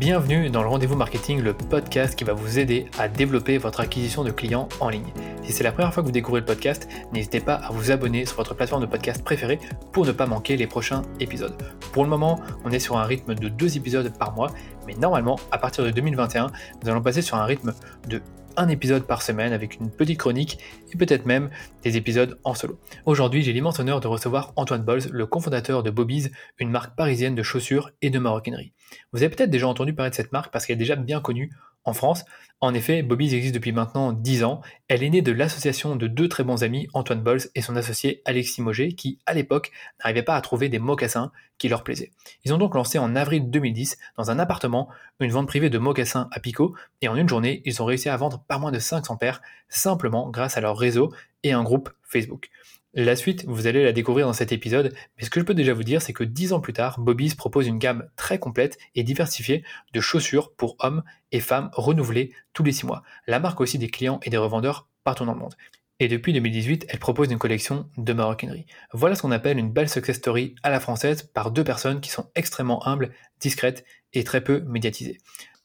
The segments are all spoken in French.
Bienvenue dans le Rendez-vous Marketing, le podcast qui va vous aider à développer votre acquisition de clients en ligne. Si c'est la première fois que vous découvrez le podcast, n'hésitez pas à vous abonner sur votre plateforme de podcast préférée pour ne pas manquer les prochains épisodes. Pour le moment, on est sur un rythme de deux épisodes par mois, mais normalement, à partir de 2021, nous allons passer sur un rythme de un épisode par semaine avec une petite chronique et peut-être même des épisodes en solo. Aujourd'hui, j'ai l'immense honneur de recevoir Antoine Bols, le cofondateur de Bobby's, une marque parisienne de chaussures et de maroquinerie. Vous avez peut-être déjà entendu parler de cette marque parce qu'elle est déjà bien connue en France. En effet, Bobby's existe depuis maintenant 10 ans. Elle est née de l'association de deux très bons amis, Antoine Bols et son associé Alexis Moget, qui, à l'époque, n'arrivaient pas à trouver des mocassins qui leur plaisaient. Ils ont donc lancé en avril 2010, dans un appartement, une vente privée de mocassins à Pico, et en une journée, ils ont réussi à vendre pas moins de 500 paires, simplement grâce à leur réseau et un groupe Facebook. La suite, vous allez la découvrir dans cet épisode, mais ce que je peux déjà vous dire, c'est que dix ans plus tard, Bobby's propose une gamme très complète et diversifiée de chaussures pour hommes et femmes renouvelées tous les six mois. La marque aussi des clients et des revendeurs partout dans le monde. Et depuis 2018, elle propose une collection de maroquinerie. Voilà ce qu'on appelle une belle success story à la française par deux personnes qui sont extrêmement humbles, discrètes et très peu médiatisées.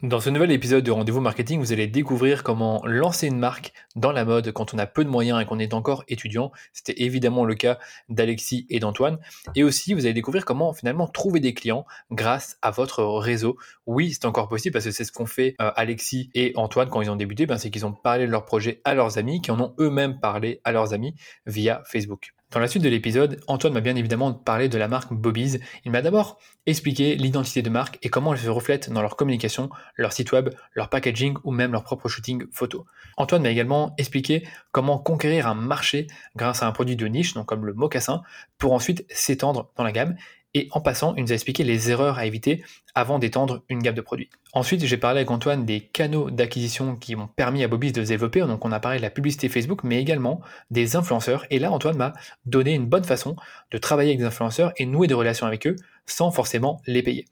Dans ce nouvel épisode de Rendez-vous Marketing, vous allez découvrir comment lancer une marque dans la mode quand on a peu de moyens et qu'on est encore étudiant. C'était évidemment le cas d'Alexis et d'Antoine. Et aussi, vous allez découvrir comment finalement trouver des clients grâce à votre réseau. Oui, c'est encore possible parce que c'est ce qu'ont fait euh, Alexis et Antoine quand ils ont débuté. Ben, c'est qu'ils ont parlé de leur projet à leurs amis, qui en ont eux-mêmes parlé à leurs amis via Facebook. Dans la suite de l'épisode, Antoine m'a bien évidemment parlé de la marque Bobby's. Il m'a d'abord expliqué l'identité de marque et comment elle se reflète dans leur communication, leur site web, leur packaging ou même leur propre shooting photo. Antoine m'a également expliqué comment conquérir un marché grâce à un produit de niche, donc comme le mocassin, pour ensuite s'étendre dans la gamme et en passant, il nous a expliqué les erreurs à éviter avant d'étendre une gamme de produits. Ensuite, j'ai parlé avec Antoine des canaux d'acquisition qui ont permis à Bobby's de se développer. Donc, on a parlé de la publicité Facebook, mais également des influenceurs. Et là, Antoine m'a donné une bonne façon de travailler avec des influenceurs et nouer des relations avec eux sans forcément les payer.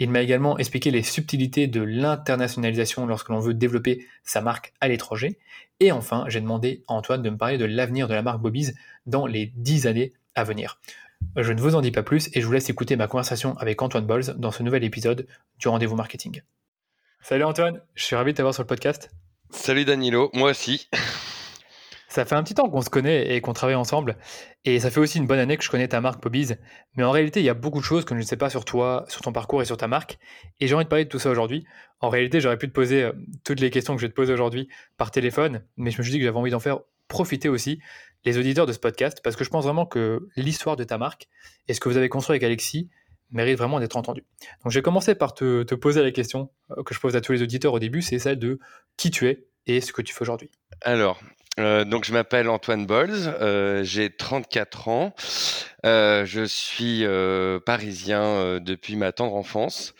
Il m'a également expliqué les subtilités de l'internationalisation lorsque l'on veut développer sa marque à l'étranger. Et enfin, j'ai demandé à Antoine de me parler de l'avenir de la marque Bobby's dans les 10 années à venir. Je ne vous en dis pas plus et je vous laisse écouter ma conversation avec Antoine Bols dans ce nouvel épisode du Rendez-vous Marketing. Salut Antoine, je suis ravi de t'avoir sur le podcast. Salut Danilo, moi aussi. Ça fait un petit temps qu'on se connaît et qu'on travaille ensemble. Et ça fait aussi une bonne année que je connais ta marque Bobby's. Mais en réalité, il y a beaucoup de choses que je ne sais pas sur toi, sur ton parcours et sur ta marque. Et j'ai envie de parler de tout ça aujourd'hui. En réalité, j'aurais pu te poser euh, toutes les questions que je vais te poser aujourd'hui par téléphone. Mais je me suis dit que j'avais envie d'en faire profiter aussi les auditeurs de ce podcast, parce que je pense vraiment que l'histoire de ta marque et ce que vous avez construit avec Alexis mérite vraiment d'être entendu. Donc je vais commencer par te, poser la question euh, que je pose à tous les auditeurs au début, c'est celle de qui tu es et ce que tu fais aujourd'hui. Alors, euh, donc je m'appelle Antoine Bols, euh, j'ai 34 ans, je suis parisien depuis ma tendre enfance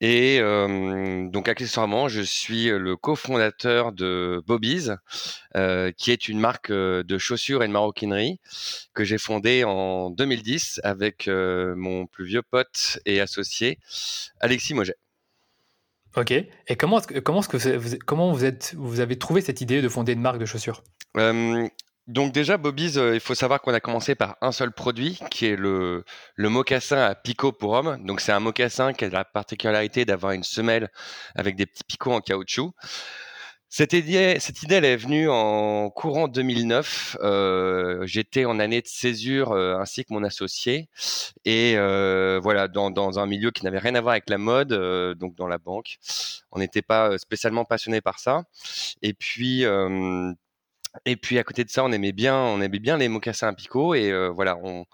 et donc accessoirement, je suis le cofondateur de Bobby's, euh, qui est une marque de chaussures et de maroquinerie que j'ai fondée en 2010 avec mon plus vieux pote et associé Alexis Moget. Ok. Et comment, comment, que vous, comment vous, êtes, vous avez trouvé cette idée de fonder une marque de chaussures? Donc déjà, Bobby's, euh, il faut savoir qu'on a commencé par un seul produit, qui est le, le mocassin à picot pour homme. Donc c'est un mocassin qui a la particularité d'avoir une semelle avec des petits picots en caoutchouc. Cette idée, cette idée, elle est venue en courant 2009. Euh, J'étais en année de césure euh, ainsi que mon associé, et euh, voilà, dans, dans, un milieu qui n'avait rien à voir avec la mode, euh, donc dans la banque. On n'était pas spécialement passionné par ça. Et puis et puis à côté de ça, on aimait bien, on aimait bien les mocassins à picot et voilà, on,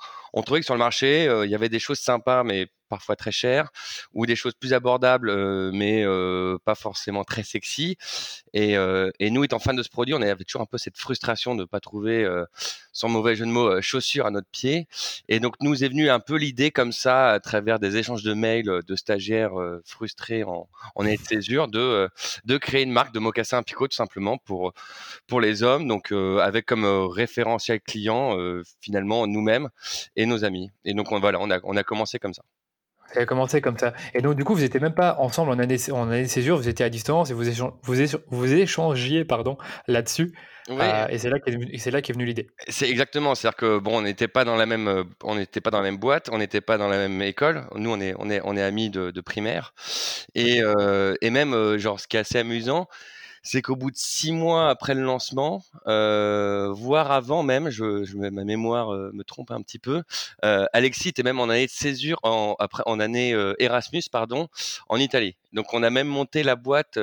trouvait que sur le marché, il y avait des choses sympas, mais parfois très cher, ou des choses plus abordables, euh, mais euh, pas forcément très sexy. Et, euh, et, nous, étant fans de ce produit, on avait toujours un peu cette frustration de ne pas trouver, sans mauvais jeu de mots, chaussures à notre pied. Et donc, nous est venu un peu l'idée comme ça, à travers des échanges de mails de stagiaires frustrés en, en de césure, de, de créer une marque de mocassins à picot, tout simplement, pour, pour les hommes. Donc, avec comme référentiel client, finalement, nous-mêmes et nos amis. Et donc, on, voilà, on a, on a commencé comme ça. Ça a commencé comme ça. Et donc, du coup, vous n'étiez même pas ensemble en année, en année de césure, vous étiez à distance et vous, vous, vous échangiez pardon, là-dessus. Euh, et c'est là qu'est est venue l'idée. C'est exactement, c'est-à-dire que bon, on n'était pas dans la même, euh, on n'était pas dans la même boîte, on n'était pas dans la même école. Nous, on est, on est, on est amis de, de primaire. Et, euh, et même, genre, ce qui est assez amusant, c'est qu'au bout de six mois après le lancement, euh, voire avant même, je, je ma mémoire euh, me trompe un petit peu, euh, Alexis était même en année de césure, en, après, en année euh, Erasmus, pardon, en Italie. Donc on a même monté la boîte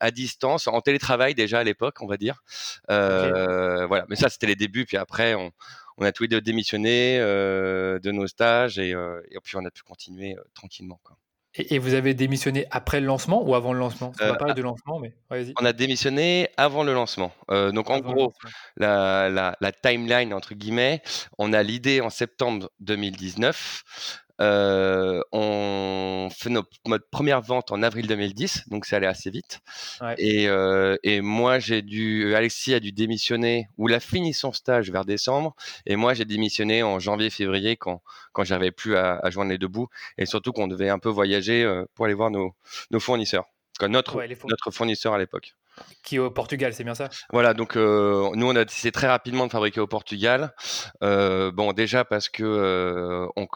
à distance, en télétravail déjà à l'époque, on va dire. Voilà, mais ça c'était les débuts, puis après on, on a tous les deux démissionné de nos stages et, et, puis on a pu continuer tranquillement. Quoi. Et, vous avez démissionné après le lancement ou avant le lancement? On va parler de lancement, mais On a démissionné avant le lancement. Euh, donc en gros, la, la, la, timeline entre guillemets, on a l'idée en septembre 2019. Euh, on fait notre, première vente en avril 2010, donc c'est allé assez vite. Et, euh, et, moi, j'ai dû, Alexis a dû démissionner ou la fini son stage vers décembre, et moi j'ai démissionné en janvier-février quand quand j'avais plus à, à, joindre les deux bouts, et surtout qu'on devait un peu voyager euh, pour aller voir nos, nos fournisseurs, notre notre fournisseur à l'époque. Qui est au Portugal, c'est bien ça? Voilà, donc euh, nous on a décidé très rapidement de fabriquer au Portugal. Euh, bon, déjà parce que euh, on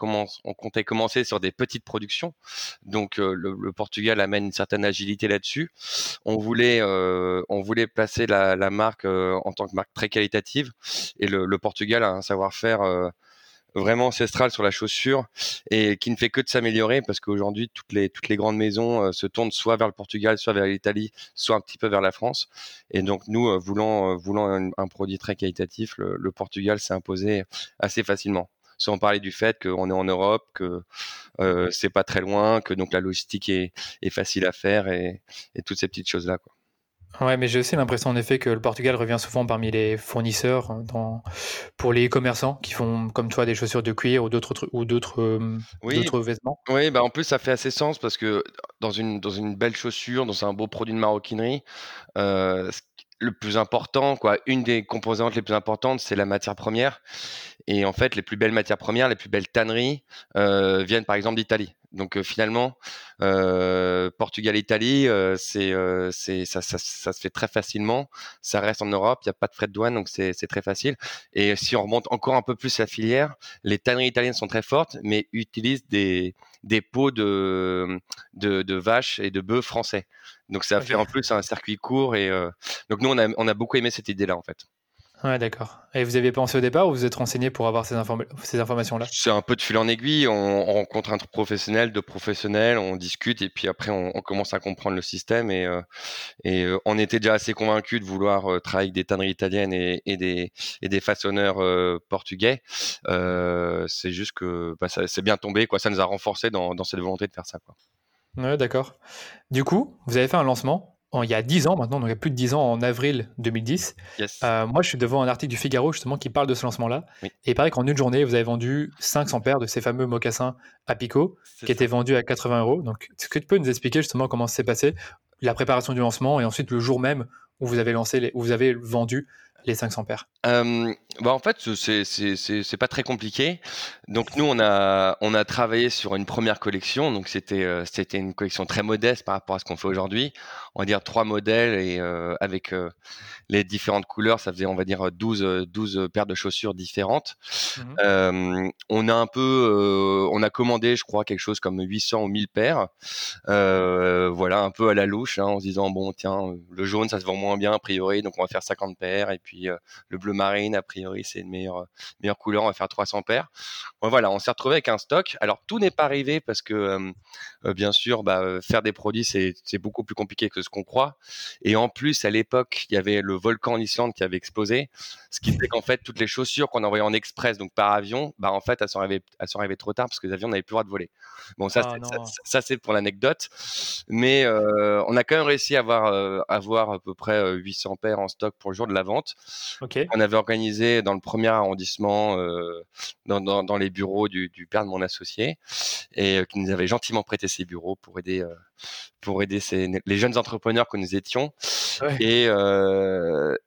on comptait commencer sur des petites productions, donc le, Portugal amène une certaine agilité là-dessus. On voulait, on voulait placer la, marque en tant que marque très qualitative, et le Portugal a un savoir-faire vraiment ancestral sur la chaussure et qui ne fait que de s'améliorer parce qu'aujourd'hui toutes les toutes les grandes maisons euh, se tournent soit vers le Portugal, soit vers l'Italie, soit un petit peu vers la France. Et donc nous euh, voulant euh, voulant un, produit très qualitatif, le, Portugal s'est imposé assez facilement. Sans parler du fait qu'on est en Europe, que c'est pas très loin, que donc la logistique est, est facile à faire et, et toutes ces petites choses là. Quoi. Ouais, mais j'ai aussi l'impression en effet que le Portugal revient souvent parmi les fournisseurs euh, dans, pour les commerçants qui font comme toi des chaussures de cuir ou d'autres ou d'autres euh, oui, vêtements. Oui, bah en plus ça fait assez sens parce que dans une dans une belle chaussure, dans un beau produit de maroquinerie, euh, le plus important, quoi, une des composantes les plus importantes, c'est la matière première. Et en fait, les plus belles matières premières, les plus belles tanneries euh, viennent par exemple d'Italie. Donc euh, finalement, euh, Portugal, Italie, euh, c'est, c'est ça, ça, ça, se fait très facilement. Ça reste en Europe, il n'y a pas de frais de douane, donc c'est, c'est très facile. Et si on remonte encore un peu plus la filière, les tanneries italiennes sont très fortes, mais utilisent des, des peaux de, de, de vaches et de bœufs français. Donc ça fait en plus un circuit court et donc nous on a, on a beaucoup aimé cette idée-là en fait. Ouais, d'accord. Et vous aviez pensé au départ ou vous êtes renseigné pour avoir ces, ces informations-là? C'est un peu de fil en aiguille. On, rencontre un professionnel, deux professionnels, on discute et puis après on, commence à comprendre le système. Et, euh, et euh, on était déjà assez convaincus de vouloir euh, travailler avec des tanneries italiennes et, et, des, et des façonneurs portugais. c'est juste que bah, c'est bien tombé. Quoi. Ça nous a renforcé dans, dans cette volonté de faire ça. Quoi. Ouais, d'accord. Du coup, vous avez fait un lancement? Il y a 10 ans maintenant, donc il y a plus de 10 ans, en avril 2010. Euh, moi, je suis devant un article du Figaro justement qui parle de ce lancement-là. Et il paraît qu'en une journée, vous avez vendu 500 paires de ces fameux mocassins à Pico, qui étaient vendus à 80 euros. Donc, est-ce que tu peux nous expliquer justement comment ça s'est passé, la préparation du lancement et ensuite le jour même où vous avez lancé, les, où vous avez vendu les 500 paires? Euh, bah En fait, c'est pas très compliqué. Donc nous, on a, on a travaillé sur une première collection. Donc c'était euh, c'était une collection très modeste par rapport à ce qu'on fait aujourd'hui. On va dire trois modèles et euh, avec euh, les différentes couleurs, ça faisait on va dire 12, 12 paires de chaussures différentes. Mmh on a un peu, on a commandé, je crois, quelque chose comme 800 ou 1000 paires. voilà, un peu à la louche, hein, en se disant bon tiens, le jaune ça se vend moins bien a priori, donc on va faire 50 paires et puis le bleu marine, a priori, c'est une meilleure, meilleure couleur. On va faire 300 paires. voilà, on s'est retrouvé avec un stock. Alors, tout n'est pas arrivé parce que, euh, euh, bien sûr, bah, euh, faire des produits, c'est beaucoup plus compliqué que ce qu'on croit. Et en plus, à l'époque, il y avait le volcan en Islande qui avait explosé. Ce qui fait qu'en fait, toutes les chaussures qu'on envoyait en express, donc par avion, bah, en fait, elles sont arrivées, elles sont arrivées trop tard parce que les avions n'avaient plus le droit de voler. Bon, ça, ah, ça, c'est pour l'anecdote. Mais on a quand même réussi à avoir, avoir à peu près 800 paires en stock pour le jour de la vente. On avait organisé dans le premier arrondissement, euh, dans, dans, dans, les bureaux du, du, père de mon associé, et euh, qui nous avait gentiment prêté ses bureaux pour aider, euh, pour aider ces, les jeunes entrepreneurs que nous étions. Et,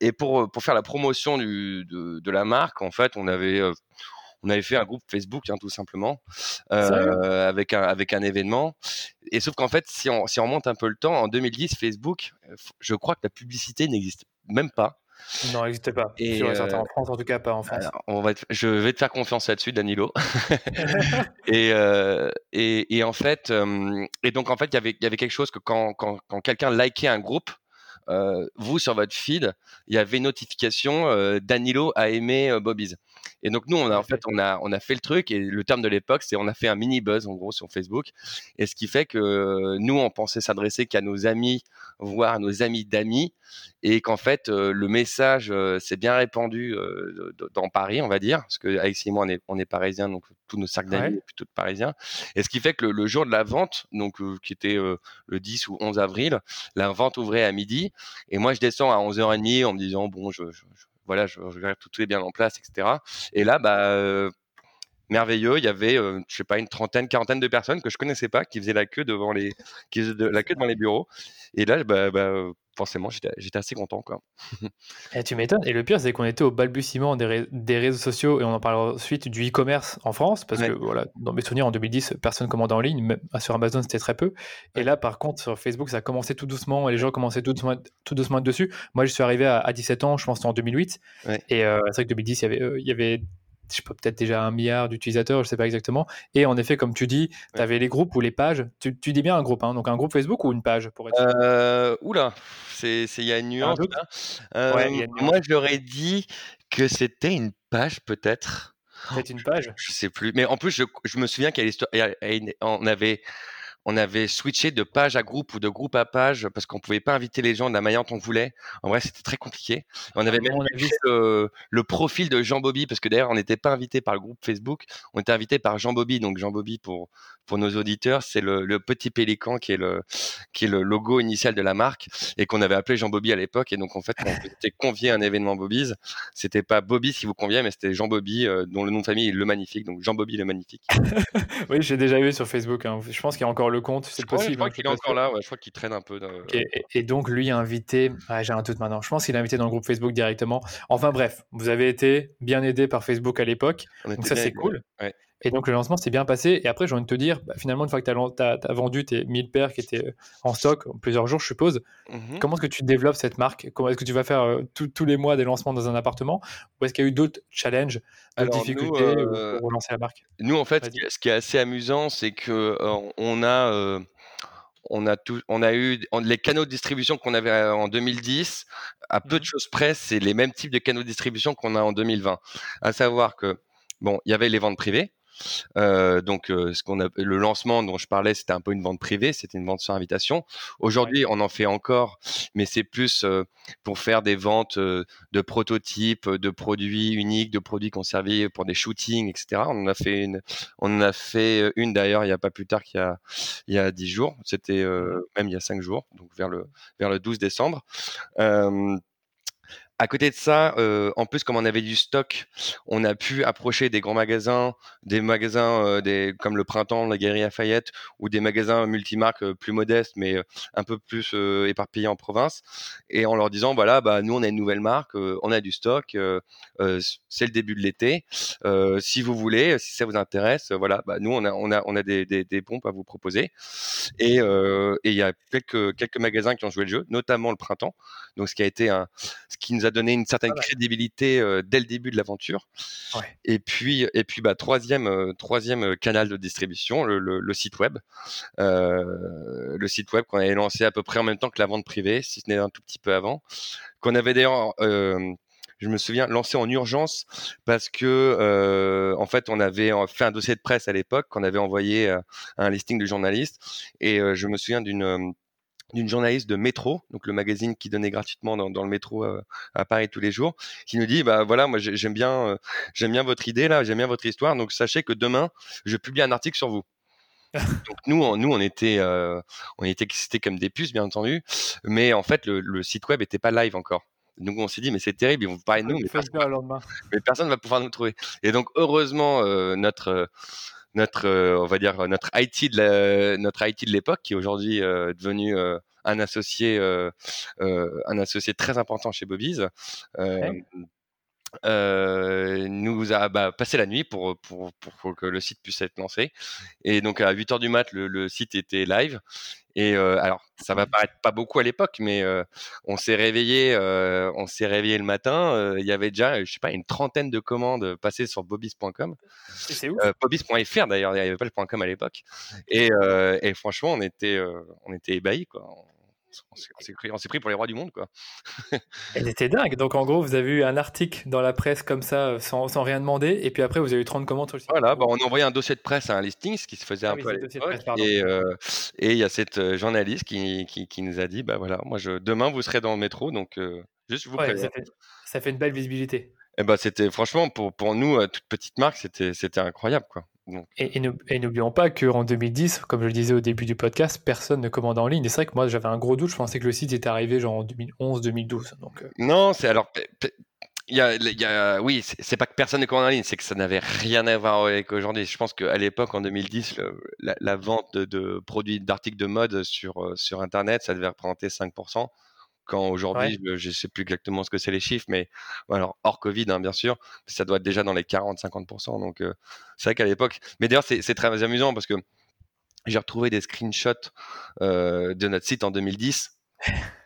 et pour, pour faire la promotion du, de, de, la marque, en fait, on avait on avait fait un groupe Facebook, hein, tout simplement, euh, avec un avec un événement. Et sauf qu'en fait, si on si on remonte un peu le temps, en 2010, Facebook, je crois que la publicité n'existe même pas. Non, elle n'existait pas. Et euh, en France, en tout cas, pas en France. on va je vais te faire confiance là-dessus, Danilo. et, euh, et, et, en fait, euh, et donc en fait, il y avait, y avait quelque chose que quand, quand, quand quelqu'un likait un groupe, euh, vous sur votre feed, il y avait une notification euh, Danilo a aimé euh, Bobby's. Et donc nous, on a en fait, on a, on a fait le truc et le terme de l'époque, c'est on a fait un mini buzz en gros sur Facebook. Et ce qui fait que nous, on pensait s'adresser qu'à nos amis, voire à nos amis d'amis, et qu'en fait, le message s'est bien répandu dans Paris, on va dire, parce que Alexis et moi, on est, on est parisiens, donc tous nos cercles d'amis sont plutôt parisiens. Et ce qui fait que le, jour de la vente, donc qui était le 10 ou 11 avril, la vente ouvrait à midi. Et moi, je descends à 11h30 en me disant, bon, je, je, voilà, je, je tout, tout est bien en place, etc. Et là, bah, euh, merveilleux, il y avait, euh, je sais pas, une trentaine, quarantaine de personnes que je connaissais pas qui faisaient la queue devant les, qui de, la queue devant les bureaux. Et là, bah, bah forcément, j'étais assez content. Quoi. Et eh, tu m'étonnes. Et le pire, c'est qu'on était au balbutiement des, des, réseaux sociaux, et on en parlera ensuite du e-commerce en France, parce que voilà, dans mes souvenirs, en 2010, personne commandait en ligne, même sur Amazon, c'était très peu. Et là, par contre, sur Facebook, ça a commencé tout doucement, et les gens commençaient tout doucement, tout doucement dessus. Moi, je suis arrivé à, 17 ans, je pense en 2008. Et euh, c'est vrai que 2010, il y avait, euh, il y avait je sais pas, peut-être déjà un milliard d'utilisateurs, je sais pas exactement. Et en effet, comme tu dis, tu avais les groupes ou les pages. Tu, dis bien un groupe, hein, donc un groupe Facebook ou une page pour être euh, Oula, il y a une nuance. Euh, moi, j'aurais dit que c'était une page peut-être. Peut-être une page. Je sais plus. Mais en plus, je, je me souviens qu'on avait on avait switché de page à groupe ou de groupe à page parce qu'on pouvait pas inviter les gens de la manière dont on voulait. En vrai, c'était très compliqué. On avait même vu le, profil de Jean Bobby parce que d'ailleurs, on n'était pas invité par le groupe Facebook, on était invité par Jean Bobby. Donc Jean Bobby pour pour nos auditeurs, c'est le, petit pélican qui est le qui est le logo initial de la marque et qu'on avait appelé Jean Bobby à l'époque. Et donc en fait, quand on était convié à un événement Bobby's, c'était pas Bobby qui vous conviait, mais c'était Jean Bobby euh, dont le nom de famille est le magnifique. Donc Jean Bobby le magnifique. oui, j'ai déjà vu sur Facebook. Hein. Je pense qu'il y a encore le compte, c'est possible. Je crois qu'il est encore là, je crois qu'il traîne un peu. Et, donc, lui a invité, j'ai un doute maintenant, je pense qu'il a invité dans le groupe Facebook directement. Enfin bref, vous avez été bien aidé par Facebook à l'époque, donc ça c'est cool. Et donc le lancement s'est bien passé. Et après, j'ai envie de te dire, bah, finalement, une fois que tu as, vendu tes 1000 paires qui étaient euh, en stock, en plusieurs jours, je suppose, mmh comment est-ce que tu développes cette marque? Est-ce que tu vas faire euh, tous les mois des lancements dans un appartement? Ou est-ce qu'il y a eu d'autres challenges, d'autres difficultés euh, pour relancer la marque? Nous, en fait, ce qui est assez amusant, c'est que on a on a tout, on a eu les canaux de distribution qu'on avait en 2010. À peu de mmh choses près, c'est les mêmes types de canaux de distribution qu'on a en 2020. À savoir que bon, il y avait les ventes privées. Euh, donc, euh, ce qu'on a, le lancement dont je parlais, c'était un peu une vente privée, c'était une vente sur invitation. Aujourd'hui, on en fait encore, mais c'est plus euh, pour faire des ventes de prototypes, de produits uniques, de produits conservés pour des shootings, etc. On en a fait une, on en a fait une d'ailleurs il n'y a pas plus tard qu'il y a, il y a 10 jours. C'était même il y a 5 jours, donc vers le, vers le 12 décembre. À côté de ça, euh, en plus, comme on avait du stock, on a pu approcher des grands magasins, des magasins euh, comme le Printemps, la Galerie Lafayette, ou des magasins multimarques euh, plus modestes, mais un peu plus éparpillés en province, et en leur disant, voilà, bah, nous, on a une nouvelle marque, on a du stock, c'est le début de l'été. si vous voulez, si ça vous intéresse, voilà, bah, nous, on a, on a, on a des, des, pompes à vous proposer. Et il y a quelques, quelques magasins qui ont joué le jeu, notamment le Printemps, donc ce qui a été un, ce a donné une certaine crédibilité dès le début de l'aventure. Et puis, et puis bah, troisième, troisième canal de distribution, le, site web. le site web qu'on avait lancé à peu près en même temps que la vente privée, si ce n'est un tout petit peu avant. Qu'on avait d'ailleurs je me souviens, lancé en urgence parce que en fait on avait fait un dossier de presse à l'époque qu'on avait envoyé un listing de journalistes et je me souviens d'une d'une journaliste de Métro, donc le magazine qui donnait gratuitement dans, le métro euh, à Paris tous les jours, qui nous dit bah voilà moi j'aime bien euh, j'aime bien votre idée là, j'aime bien votre histoire, donc sachez que demain je publie un article sur vous. donc nous on, nous on était euh, on était excités comme des puces bien entendu, mais en fait le, site web était pas live encore. Donc on s'est dit mais c'est terrible, ils vont parler de nous, mais personne, ne va pouvoir nous trouver. Et donc heureusement notre notre, euh, on va dire notre IT de notre IT de l'époque, qui est aujourd'hui euh, devenu euh, un associé, un associé très important chez Bobby's nous a bah, passé la nuit pour, pour, pour, que le site puisse être lancé. Et donc à 8h du mat, le, le site était live. Et alors, ça va paraître pas beaucoup à l'époque, mais on s'est réveillé, on s'est réveillé le matin. Il y avait déjà, je sais pas, une trentaine de commandes passées sur bobis.com. C'est ouf. bobis.fr d'ailleurs, il n'y avait pas le .com à l'époque. Et, et, franchement, on était, on était ébahis quoi on s'est pris, pour les rois du monde, quoi. Elle était dingue. Donc, en gros, vous avez eu un article dans la presse comme ça, euh, sans, rien demander, et puis après, vous avez eu 30 commandes sur le site. Voilà, bah, on a envoyé un dossier de presse à un listing, ce qui se faisait ah un peu à l'époque. Euh, et il y a cette euh, journaliste qui, qui, nous a dit, bah voilà, moi, je, demain, vous serez dans le métro, donc juste vous ouais, Ça fait une belle visibilité. Et eh bah, c'était franchement pour, pour nous, toute petite marque, c'était, c'était incroyable, quoi. Et, n'oublions pas qu'en 2010, comme je le disais au début du podcast, personne ne commande en ligne. Et c'est vrai que moi, j'avais un gros doute. Je pensais que le site était arrivé genre en 2011-2012. Donc, euh. Non, c'est alors. Y a, y a, oui, c'est pas que personne ne commande en ligne, c'est que ça n'avait rien à voir avec aujourd'hui. Je pense qu'à l'époque, en 2010, la, vente de, de produits, d'articles de mode sur, euh, sur Internet, ça devait représenter 5% quand aujourd'hui, je ne sais plus exactement ce que c'est les chiffres, mais alors hors Covid, hein, bien sûr, ça doit être déjà dans les 40-50%. Donc, c'est vrai qu'à l'époque, mais d'ailleurs, c'est très amusant parce que j'ai retrouvé des screenshots de notre site en 2010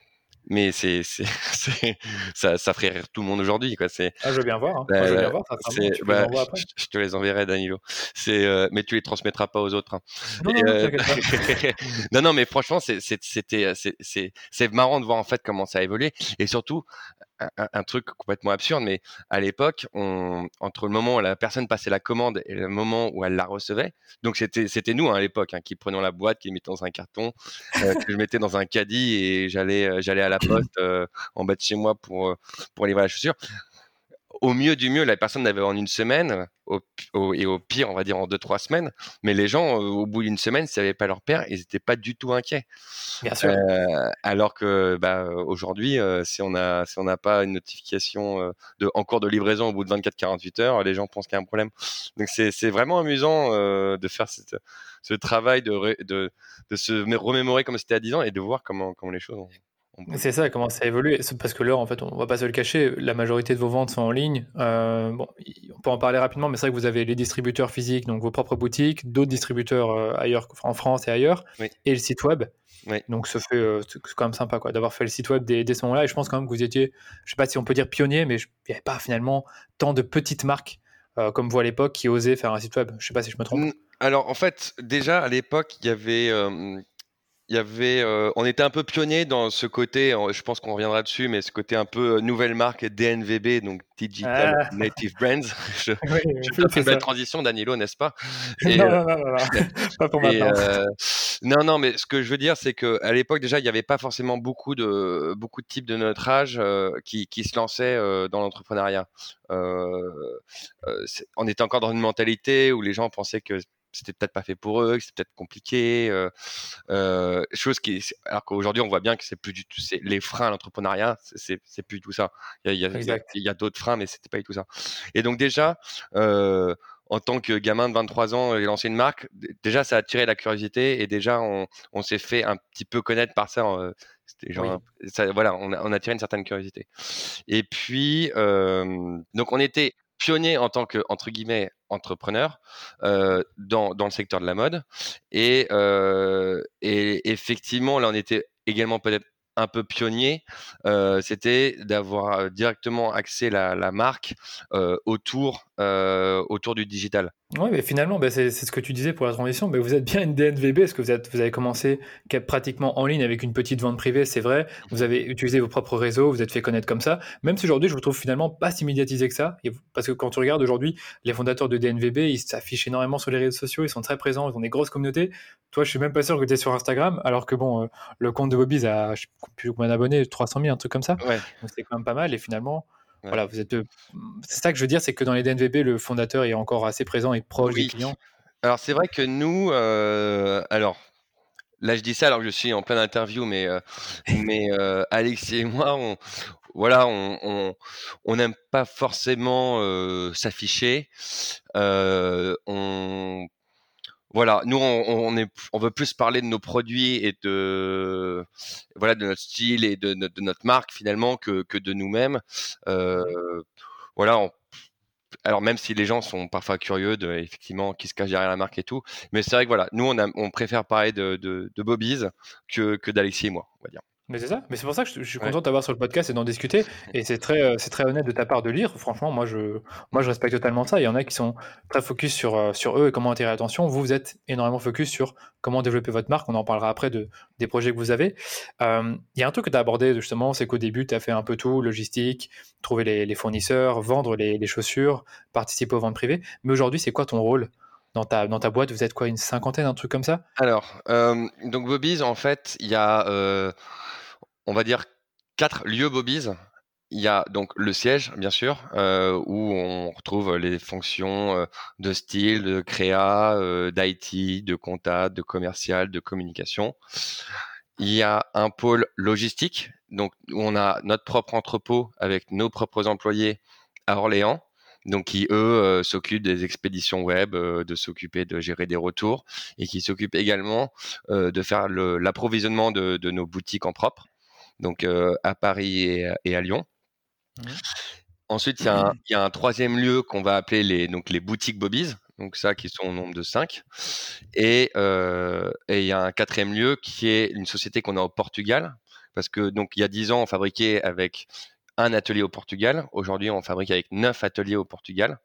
mais c'est, c'est, ça, ça ferait rire tout le monde aujourd'hui. Quoi. C'est, ah, je veux bien voir. Hein. je, veux bien voir bah, je, te les enverrai, Danilo. C'est, euh, mais tu les transmettras pas aux autres. Hein. Non, non, euh... non, non, mais franchement, c'est, c'était, c'est, c'est marrant de voir en fait comment ça a évolué. Et surtout, un, truc complètement absurde, mais à l'époque, on, entre le moment où la personne passait la commande et le moment où elle la recevait, donc c'était, nous hein, à l'époque hein, qui prenions la boîte, qui mettions dans un carton, euh, que je mettais dans un caddie et j'allais, euh, j'allais à la poste euh, en bas de chez moi pour, pour aller voir la chaussure au mieux du mieux, la personne l'avait en une semaine, et au pire, on va dire en deux, trois semaines. Mais les gens, euh, au bout d'une semaine, s'ils n'avaient pas leur père, ils n'étaient pas du tout inquiets. Bien sûr. Euh, alors que bah, aujourd'hui, euh, si on n'a si pas une notification de, en cours de livraison au bout de 24-48 heures, les gens pensent qu'il y a un problème. Donc c'est vraiment amusant de faire ce travail de, de, de, se remémorer comme c'était à 10 ans et de voir comment, comment les choses ont, c'est ça, comment ça évolue. Parce que là, en fait, on va pas se le cacher, la majorité de vos ventes sont en ligne. Euh, bon, on peut en parler rapidement, mais c'est vrai que vous avez les distributeurs physiques, donc vos propres boutiques, d'autres distributeurs euh, ailleurs, en France et ailleurs, et le site web. Donc, ce fait, euh, c'est quand même sympa quoi, d'avoir fait le site web dès, ce moment-là. Et je pense quand même que vous étiez, je sais pas si on peut dire pionnier, mais il n'y avait pas finalement tant de petites marques comme vous à l'époque qui osaient faire un site web. Je sais pas si je me trompe. Alors, en fait, déjà à l'époque, il y avait il y avait, euh, on était un peu pionnier dans ce côté, je pense qu'on reviendra dessus, mais ce côté un peu euh, nouvelle marque DNVB, donc Digital ah. Native Brands. je, oui, je une belle transition, Danilo, n'est-ce pas? Non, non, non, non, pas pour et, euh, non, non, mais ce que je veux dire, c'est que à l'époque déjà, il n'y avait pas forcément beaucoup de beaucoup de types de notre âge qui, qui, se lançaient dans l'entrepreneuriat. on était encore dans une mentalité où les gens pensaient que c'était peut-être pas fait pour eux, que c'était peut-être compliqué. Euh, euh, chose qui, alors qu'aujourd'hui on voit bien que c'est plus du tout, c'est les freins à l'entrepreneuriat, c'est, c'est plus du tout ça. Il y a, il y a, d'autres freins, mais c'était pas du tout ça. Et donc déjà, euh, en tant que gamin de 23 ans et lancer une marque, déjà ça a attiré la curiosité et déjà on, on s'est fait un petit peu connaître par ça. C'était genre, ça, voilà, on a, on a tiré une certaine curiosité. Et puis, donc on était pionnier en tant que entre guillemets entrepreneur euh, dans, dans, le secteur de la mode. Et, euh, et effectivement là on était également peut-être un peu pionnier, euh, c'était d'avoir directement axé la, la marque autour, autour du digital. Oui, mais finalement, bah, c'est ce que tu disais pour la transition. Mais vous êtes bien une DNVB, parce que vous, êtes, vous avez commencé pratiquement en ligne avec une petite vente privée, c'est vrai. Vous avez utilisé vos propres réseaux, vous êtes fait connaître comme ça. Même si aujourd'hui, je vous trouve finalement pas si médiatisé que ça. Parce que quand tu regardes aujourd'hui, les fondateurs de DNVB, ils s'affichent énormément sur les réseaux sociaux, ils sont très présents, ils ont des grosses communautés. Toi, je suis même pas sûr que tu es sur Instagram, alors que bon, euh, le compte de Bobby's a, je sais plus combien d'abonnés, 300 000, un truc comme ça. Ouais. Donc c'est quand même pas mal. Et finalement, voilà, vous êtes. C'est ça que je veux dire, c'est que dans les DNVB, le fondateur est encore assez présent et proche des clients. Alors c'est vrai que nous, euh, alors là je dis ça alors que je suis en pleine interview, mais euh, mais euh, Alexis et moi, on, voilà, on n'aime pas forcément s'afficher. on voilà, nous on, veut plus parler de nos produits et de voilà de notre style et de, notre marque finalement que, de nous-mêmes. Euh, voilà, alors même si les gens sont parfois curieux de effectivement qui se cache derrière la marque et tout, mais c'est vrai que voilà, nous on, on préfère parler de Bobby's que, que d'Alexis et moi, on va dire. Mais c'est ça, mais c'est pour ça que je, suis content d'avoir sur le podcast et d'en discuter. Et c'est très, euh, c'est très honnête de ta part de lire. Franchement, moi je, moi je respecte totalement ça. Il y en a qui sont très focus sur, euh, sur eux et comment attirer l'attention. Vous, vous êtes énormément focus sur comment développer votre marque. On en parlera après de, des projets que vous avez. Euh, il y a un truc que tu as abordé justement, c'est qu'au début, tu as fait un peu tout, logistique, trouver les, fournisseurs, vendre les, les, chaussures, participer aux ventes privées. Mais aujourd'hui, c'est quoi ton rôle dans ta, dans ta boîte? Vous êtes quoi, une cinquantaine, un truc comme ça? Alors, donc Bobby's, en fait, il y a on va dire, quatre lieux Bobby's. Il y a donc le siège, bien sûr, euh, où on retrouve les fonctions euh, de style, de créa, euh, d'IT, de compta, de commercial, de communication. Il y a un pôle logistique, donc où on a notre propre entrepôt avec nos propres employés à Orléans, donc qui eux s'occupent des expéditions web, de s'occuper de gérer des retours et qui s'occupent également de faire l'approvisionnement de, nos boutiques en propre donc euh, à Paris et, à Lyon. Mmh. Ensuite, il y, a un troisième lieu qu'on va appeler les, donc les boutiques Bobby's, donc ça qui sont au nombre de cinq. Euh, et il y a un quatrième lieu qui est une société qu'on a au Portugal, parce que donc il y a dix ans, on fabriquait avec un atelier au Portugal. Aujourd'hui, on fabrique avec neuf ateliers au Portugal.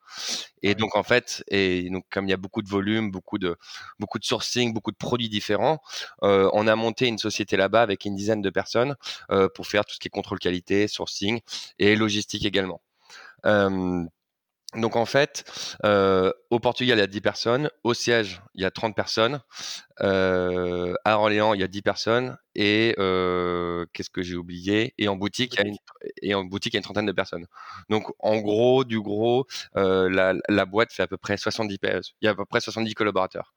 Et donc, en fait, et donc, comme il y a beaucoup de volume, beaucoup de, beaucoup de sourcing, beaucoup de produits différents, euh, on a monté une société là-bas avec une dizaine de personnes euh, pour faire tout ce qui est contrôle qualité, sourcing et logistique également. Euh, donc en fait, euh, au Portugal, il y a 10 personnes. Au siège, il y a 30 personnes. Euh, à Orléans, il y a 10 personnes. Et euh, qu'est-ce que j'ai oublié? Et en boutique, il y a une, et en boutique, il y a une trentaine de personnes. Donc en gros, du gros, la, la, boîte fait à peu près 70 PS. Il y a à peu près 70 collaborateurs.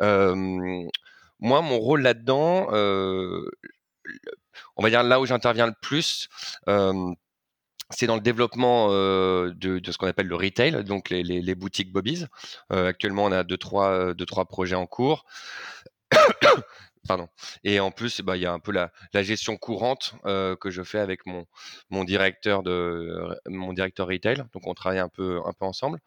moi, mon rôle là-dedans, on va dire là où j'interviens le plus c'est dans le développement euh, de, ce qu'on appelle le retail, donc les, boutiques Bobby's. Euh, actuellement, on a deux trois, deux, trois projets en cours. Pardon. Et en plus, bah, il y a un peu la, gestion courante euh, que je fais avec mon, directeur de mon directeur retail. Donc, on travaille un peu ensemble.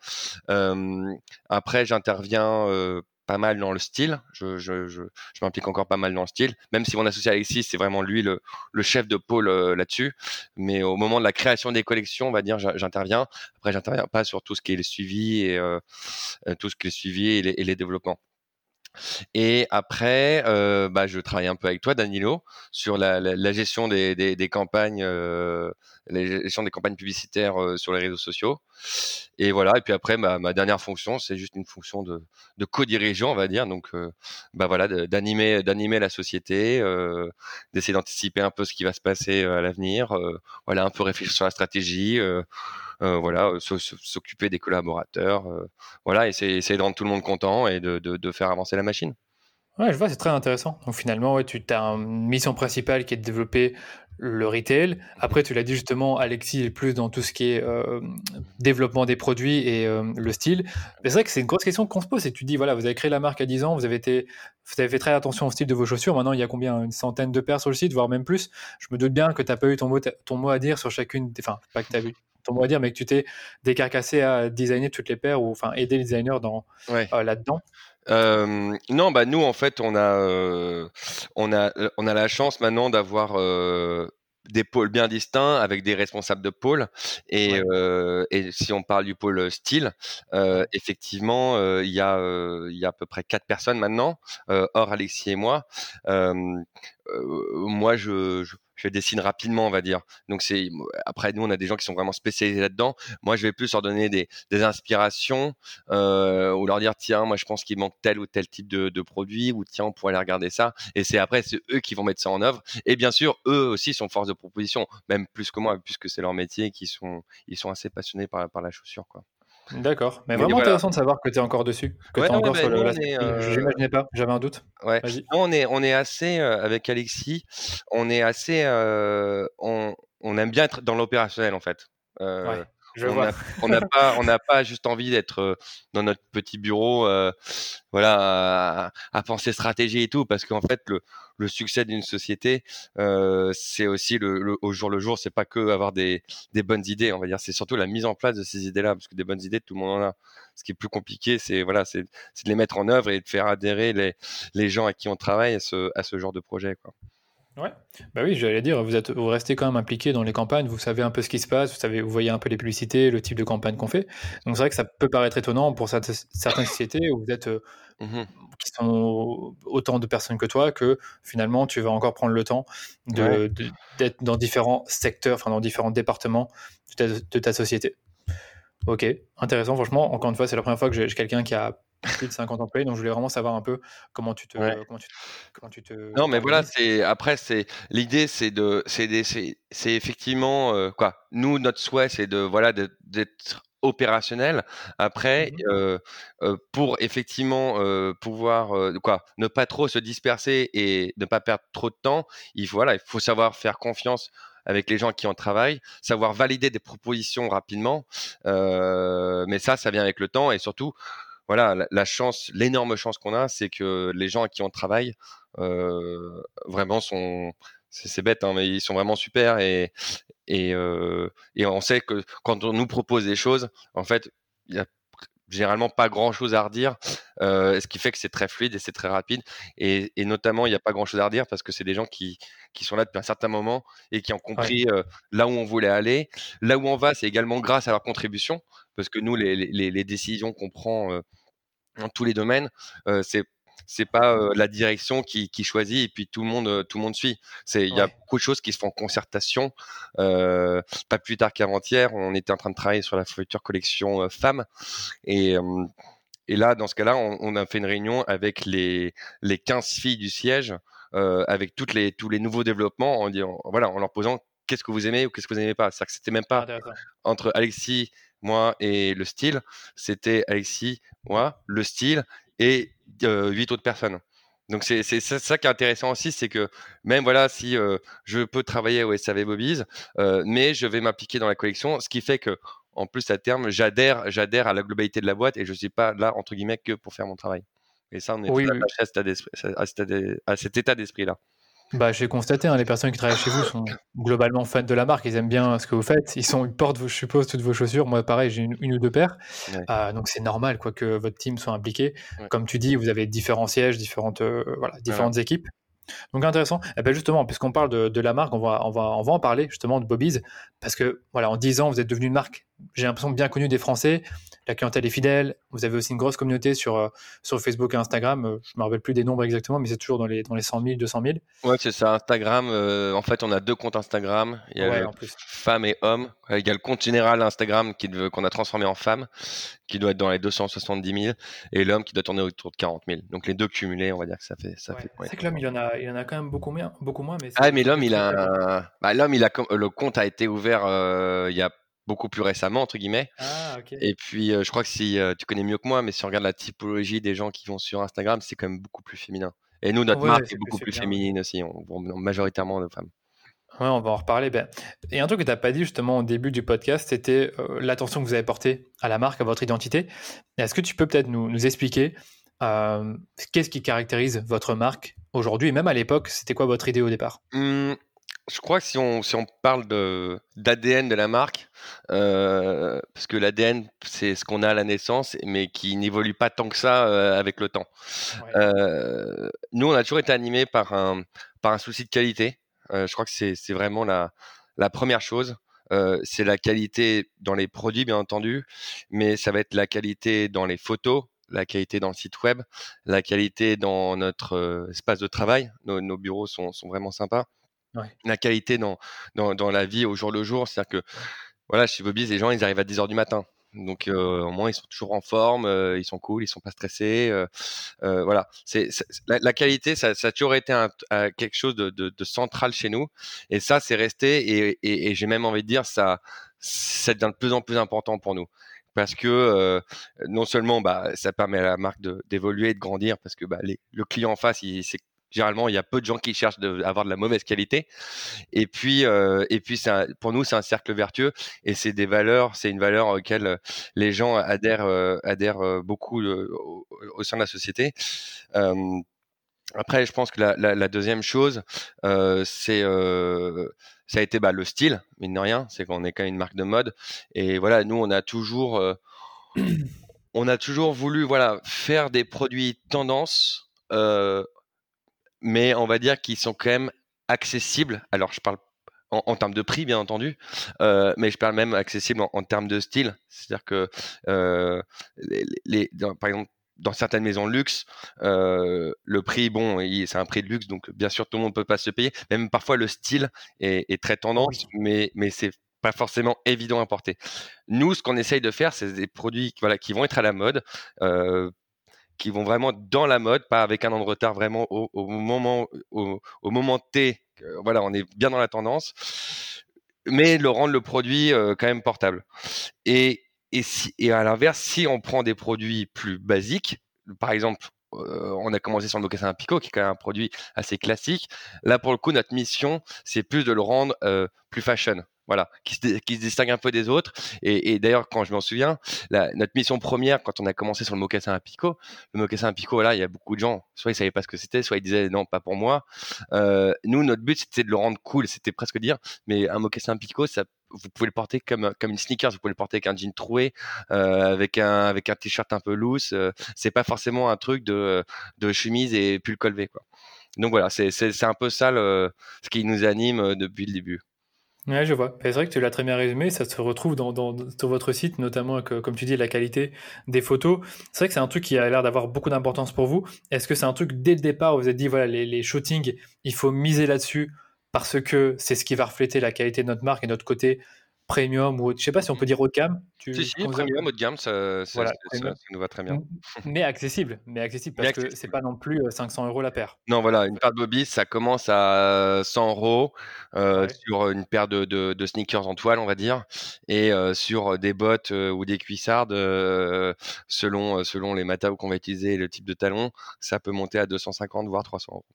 après, j'interviens pas mal dans le style. Je, je, je, m'implique encore pas mal dans le style, même si mon associé Alexis, c'est vraiment lui le, le chef de pôle euh, là-dessus. Mais au moment de la création des collections, on va dire, j'interviens. Après, j'interviens pas sur tout ce qui est le suivi et euh, euh, tout ce qui est suivi et les développements. Et après, euh, bah, je travaille un peu avec toi, Danilo, sur la, gestion des, campagnes, euh, gestion des campagnes publicitaires euh, sur les réseaux sociaux. Et voilà. Et puis après, ma, dernière fonction, c'est juste une fonction de, de co-dirigeant, on va dire. Donc, bah voilà, d'animer, d'animer la société, d'essayer d'anticiper un peu ce qui va se passer à l'avenir. voilà, un peu réfléchir sur la stratégie. Euh, voilà, s'occuper des collaborateurs, euh, voilà, essayer, essayer de rendre tout le monde content et de, faire avancer la machine. Ouais, je vois, c'est très intéressant. Donc finalement, tu as une mission principale qui est de développer le retail. Après, tu l'as dit justement, Alexis est plus dans tout ce qui est euh, développement des produits et le style. C'est vrai que c'est une grosse question qu'on se pose. Et tu dis, voilà, vous avez créé la marque à 10 ans, vous avez, été, vous avez fait très attention au style de vos chaussures. Maintenant, il y a combien Une centaine de paires sur le site, voire même plus. Je me doute bien que tu n'as pas eu ton mot, ton mot à dire sur chacune. Enfin, pas que tu as vu ton mot à dire, mais que tu t'es décarcassé à designer toutes les paires ou enfin aider les designers dans euh, là-dedans? Euh, non, bah nous en fait on a euh, on a on a la chance maintenant d'avoir des pôles bien distincts avec des responsables de pôle et, et si on parle du pôle style effectivement il y a il y a à peu près quatre personnes maintenant hors Alexis et moi. Moi je, je je dessine rapidement, on va dire. Donc c'est après nous on a des gens qui sont vraiment spécialisés là-dedans. Moi je vais plus leur donner des, inspirations euh, ou leur dire tiens moi je pense qu'il manque tel ou tel type de, produit ou tiens on pourrait aller regarder ça. Et c'est après c'est eux qui vont mettre ça en œuvre. Et bien sûr eux aussi sont force de proposition, même plus que moi puisque c'est leur métier et qui sont ils sont assez passionnés par, par la chaussure quoi. D'accord, mais, vraiment intéressant de savoir que tu es encore dessus, que tu es encore sur le. Je n'imaginais pas, j'avais un doute. Ouais. On est, on est assez euh, avec Alexis, on est assez, euh, on, on, aime bien être dans l'opérationnel en fait. Euh, on n'a pas, on n'a pas juste envie d'être dans notre petit bureau, voilà, à, penser stratégie et tout, parce qu'en fait, le, le succès d'une société, c'est aussi le, au jour le jour, c'est pas que avoir des, des bonnes idées, on va dire, c'est surtout la mise en place de ces idées-là, parce que des bonnes idées, tout le monde en a. Ce qui est plus compliqué, c'est voilà, c'est de les mettre en œuvre et de faire adhérer les, les gens à qui on travaille à ce, à ce genre de projet, quoi. Ouais, bah oui, j'allais dire, vous, êtes, vous restez quand même impliqué dans les campagnes, vous savez un peu ce qui se passe, vous, savez, vous voyez un peu les publicités, le type de campagne qu'on fait. Donc c'est vrai que ça peut paraître étonnant pour certaines sociétés où vous êtes, euh, mmh qui sont autant de personnes que toi, que finalement tu vas encore prendre le temps d'être de, dans différents secteurs, enfin dans différents départements de ta, société. Ok, intéressant, franchement, encore une fois, c'est la première fois que j'ai quelqu'un qui a plus de 50 employés. Donc, je voulais vraiment savoir un peu comment tu te. Comment tu, te non, mais voilà, c'est après, c'est l'idée, c'est de, c'est c'est effectivement euh, quoi. Nous, notre souhait, c'est de voilà d'être opérationnel. Après, mmh euh, euh, pour effectivement pouvoir quoi, ne pas trop se disperser et ne pas perdre trop de temps, il faut, voilà, il faut savoir faire confiance avec les gens qui en travaillent, savoir valider des propositions rapidement. mais ça, ça vient avec le temps et surtout voilà, la, chance, l'énorme chance qu'on a, c'est que les gens à qui on travaille euh, vraiment sont, c'est bête, hein, mais ils sont vraiment super et et, euh, et on sait que quand on nous propose des choses, en fait, il y a généralement pas grand chose à redire, euh, ce qui fait que c'est très fluide et c'est très rapide. Et, et notamment, il n'y a pas grand chose à redire parce que c'est des gens qui, qui sont là depuis un certain moment et qui ont compris euh, là où on voulait aller. Là où on va, c'est également grâce à leur contribution parce que nous, les, les, les décisions qu'on prend euh, dans tous les domaines, euh, c'est c'est pas la direction qui, qui, choisit et puis tout le monde tout le monde suit. C'est il y a beaucoup de choses qui se font en concertation. Euh, pas plus tard qu'avant-hier, on était en train de travailler sur la future collection femmes et et là, dans ce cas-là, on, on, a fait une réunion avec les, les 15 filles du siège, euh, avec toutes les, tous les nouveaux développements, en, disant, voilà, en leur posant qu'est-ce que vous aimez ou qu'est-ce que vous n'aimez pas. C'est-à-dire que c'était même pas entre Alexis, moi et le style, c'était Alexis, moi, le style et huit autres personnes. Donc c'est ça qui est intéressant aussi, c'est que même voilà, si euh, je peux travailler au SAV Bobbies, euh, mais je vais m'impliquer dans la collection, ce qui fait que en plus à terme, j'adhère, j'adhère à la globalité de la boîte et je ne suis pas là entre guillemets que pour faire mon travail. Et ça, on est oui, à cet état d'esprit là. Bah, j'ai constaté, hein, les personnes qui travaillent chez vous sont globalement fans de la marque, ils aiment bien ce que vous faites. Ils, sont, ils portent, je suppose, toutes vos chaussures. Moi, pareil, j'ai une, ou deux paires. Euh, donc, c'est normal quoi, que votre team soit impliqué. Comme tu dis, vous avez différents sièges, différentes, euh, voilà, différentes équipes. Donc intéressant. Et eh ben justement, puisqu'on parle de, de, la marque, on va, on, va, on va en parler justement de Bobby's, parce que voilà, en 10 ans, vous êtes devenu une marque, j'ai l'impression bien connue des Français la clientèle est fidèle. Vous avez aussi une grosse communauté sur, euh, sur Facebook et Instagram. Euh, je ne me rappelle plus des nombres exactement, mais c'est toujours dans les, dans les 100 000, 200 000. Ouais, c'est ça. Instagram, euh, en fait, on a deux comptes Instagram. Il y a le femme et homme. Il y a le compte général Instagram qu'on a transformé en femme, qui doit être dans les 270 000, et l'homme qui doit tourner autour de 40 000. Donc les deux cumulés, on va dire que ça fait. Ça fait c'est que l'homme, il, en a, il en a quand même beaucoup moins. Beaucoup moins mais ah, mais l'homme, il a. Bah, l'homme, il a. Le compte a été ouvert il y a beaucoup plus récemment, entre guillemets. Ah, Et puis, je crois que si tu connais mieux que moi, mais si on regarde la typologie des gens qui vont sur Instagram, c'est quand même beaucoup plus féminin. Et nous, notre marque est, beaucoup plus, féminine aussi, on, majoritairement de femmes. Ouais, on va en reparler. Ben. Et un truc que tu n'as pas dit justement au début du podcast, c'était l'attention que vous avez portée à la marque, à votre identité. Est-ce que tu peux peut-être nous, nous, expliquer qu'est-ce qui caractérise votre marque aujourd'hui et même à l'époque, c'était quoi votre idée au départ? Mmh, je crois que si on, si on parle d'ADN de, la marque, euh, parce que l'ADN, c'est ce qu'on a à la naissance, mais qui n'évolue pas tant que ça euh, avec le temps. Euh, nous, on a toujours été animés par un, par un souci de qualité. je crois que c'est vraiment la, la première chose. c'est la qualité dans les produits, bien entendu, mais ça va être la qualité dans les photos, la qualité dans le site web, la qualité dans notre espace de travail. Nos, nos bureaux sont, sont, vraiment sympas la qualité dans, dans, la vie au jour le jour. C'est-à-dire que voilà, chez Bobby's, les gens, ils arrivent à 10 heures du matin. Donc au moins ils sont toujours en forme, ils sont cool, ils sont pas stressés. voilà, c'est la, qualité, ça, ça, a toujours été quelque chose de, de, central chez nous, et ça c'est resté. Et, et, j'ai même envie de dire ça, ça devient de plus en plus important pour nous parce que non seulement bah, ça permet à la marque d'évoluer, de, grandir, parce que bah, le client en face, il, généralement, il y a peu de gens qui cherchent à avoir de la mauvaise qualité. Et puis, euh, et puis, pour nous, c'est un cercle vertueux et c'est des valeurs, c'est une valeur auxquelles les gens adhèrent, euh, adhèrent beaucoup au, sein de la société. après, je pense que la, deuxième chose, c'est ça a été bah, le style, mine de rien, c'est qu'on est quand même une marque de mode. Et voilà, nous, on a toujours, on a toujours voulu voilà, faire des produits tendance, euh, mais on va dire qu'ils sont quand même accessibles. Alors, je parle en, termes de prix, bien entendu, euh, mais je parle même accessible en, termes de style. C'est-à-dire que, euh, les, par exemple, dans certaines maisons de luxe, le prix, bon, c'est un prix de luxe, donc bien sûr tout le monde ne peut pas se payer. Même parfois le style est, très tendance, mais mais c'est pas forcément évident à porter. Nous, ce qu'on essaye de faire, c'est des produits voilà, qui vont être à la mode, euh, qui vont vraiment dans la mode, pas avec un an de retard, vraiment au, moment, au, moment T. voilà, on est bien dans la tendance, mais le rendre le produit euh, quand même portable. Et, et, à l'inverse, si on prend des produits plus basiques, par exemple, on a commencé sur le mocassin Pico, qui est quand même un produit assez classique. Là, pour le coup, notre mission, c'est plus de le rendre plus fashion voilà, qui se, qui se, distingue un peu des autres. Et, d'ailleurs, quand je m'en souviens, notre mission première, quand on a commencé sur le mocassin à Pico, le mocassin à Pico, là, il y a beaucoup de gens, soit ils savaient pas ce que c'était, soit ils disaient non, pas pour moi. Euh, nous, notre but, c'était de le rendre cool, c'était presque dire, mais un mocassin à Pico, ça, vous pouvez le porter comme comme une sneakers, vous pouvez le porter avec un jean troué, euh, avec un avec un t-shirt un peu loose. Euh, c'est pas forcément un truc de de chemise et pull colvé quoi. Donc voilà, c'est c'est un peu ça ce qui nous anime euh, depuis le début. Ouais, je vois. C'est vrai que tu l'as très bien résumé, ça se retrouve dans, dans, sur votre site, notamment, comme tu dis, la qualité des photos. C'est vrai que c'est un truc qui a l'air d'avoir beaucoup d'importance pour vous. Est-ce que c'est un truc, dès le départ, où vous êtes dit, voilà, les shootings, il faut miser là-dessus parce que c'est ce qui va refléter la qualité de notre marque et notre côté premium ou je sais pas si on peut dire haut de gamme. Tu, si, si, premium, haut de gamme, ça, ça, nous va très bien. Mais accessible, mais accessible parce que c'est pas non plus 500 euh, euros la paire. Non, voilà, une paire de Bobby, ça commence à 100 euros euh, sur une paire de, de, sneakers en toile, on va dire, et euh, sur des bottes ou des cuissardes, selon, selon les matériaux qu'on va utiliser et le type de talon, ça peut monter à 250 voire 300 euros.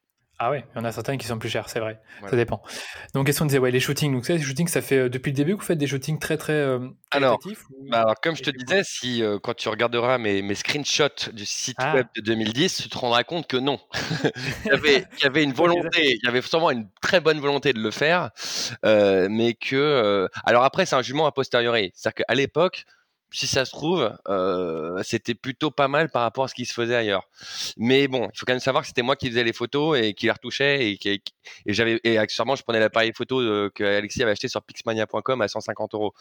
Ah ouais, il y en a certaines qui sont plus chères, c'est vrai. Ça dépend. Donc, question disait, ouais, les shootings. Donc, ça, les shootings, ça fait euh, depuis le début que vous faites des shootings très, très euh, alors, bah, alors, comme je te disais, si euh, quand tu regarderas mes, mes screenshots du site ah. web de 2010, tu te rendras compte que non. il, y avait, il y avait une volonté, il y avait sûrement une très bonne volonté de le faire, mais que. alors, après, c'est un jugement a posteriori. C'est-à-dire qu'à l'époque, si ça se trouve, euh, c'était plutôt pas mal par rapport à ce qui se faisait ailleurs. Mais bon, il faut quand même savoir que c'était moi qui faisais les photos et qui les retouchais et, qui, et j'avais et accessoirement je prenais l'appareil photo euh, que Alexis avait acheté sur pixmania.com à 150 euros.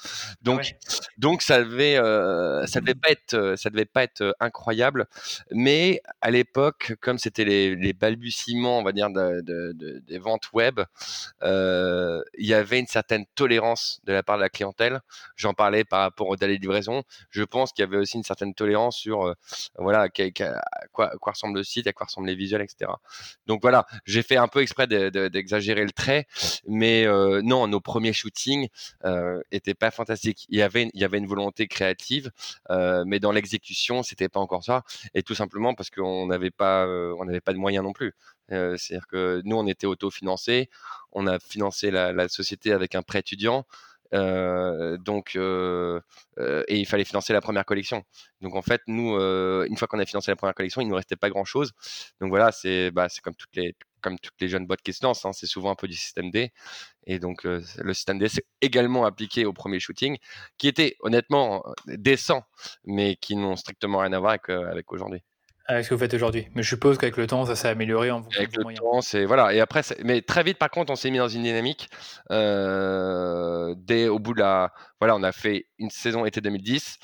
Donc ah donc ça devait euh, ça devait pas être ça devait pas être incroyable. Mais à l'époque, comme c'était les, les, balbutiements, on va dire, de, de, de, des ventes web, il y avait une certaine tolérance de la part de la clientèle. J'en parlais par rapport aux délais de livraison je pense qu'il y avait aussi une certaine tolérance sur euh, voilà à, quoi, ressemble le site, à quoi ressemblent les visuels, etc. Donc voilà, j'ai fait un peu exprès d'exagérer le trait, mais euh, non, nos premiers shootings euh, étaient pas fantastiques. Il y avait une volonté créative, euh, mais dans l'exécution, c'était pas encore ça, et tout simplement parce qu'on n'avait pas on pas de moyens non plus. C'est-à-dire que nous, on était autofinancés, on a financé la société avec un prêt étudiant. Euh, donc, euh, euh, et il fallait financer la première collection. Donc en fait, nous, une fois qu'on a financé la première collection, il nous restait pas grand chose. Donc voilà, c'est bah, c'est comme toutes les comme toutes les jeunes boîtes qui se lancent, hein, c'est souvent un peu du système D. Et donc le système D c'est également appliqué au premier shooting, qui était honnêtement décent, mais qui n'ont strictement rien à voir avec aujourd'hui. Avec ce que vous faites aujourd'hui. Mais je suppose qu'avec le temps, ça s'est amélioré en vous. Avec le temps, c'est voilà. Et après, mais très vite, par contre, on s'est mis dans une dynamique. Euh, dès au bout de la, voilà, on a fait une saison été 2010,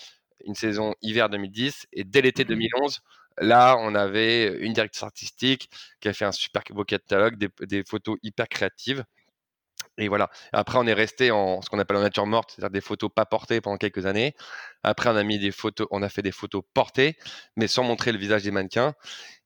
une saison hiver 2010, et dès l'été 2011, mmh là, on avait une directrice artistique qui a fait un super beau catalogue, des, des photos hyper créatives. Et voilà. Après, on est resté en ce qu'on appelle en nature morte, c'est-à-dire des photos pas portées pendant quelques années. Après, on a mis des photos, on a fait des photos portées, mais sans montrer le visage des mannequins.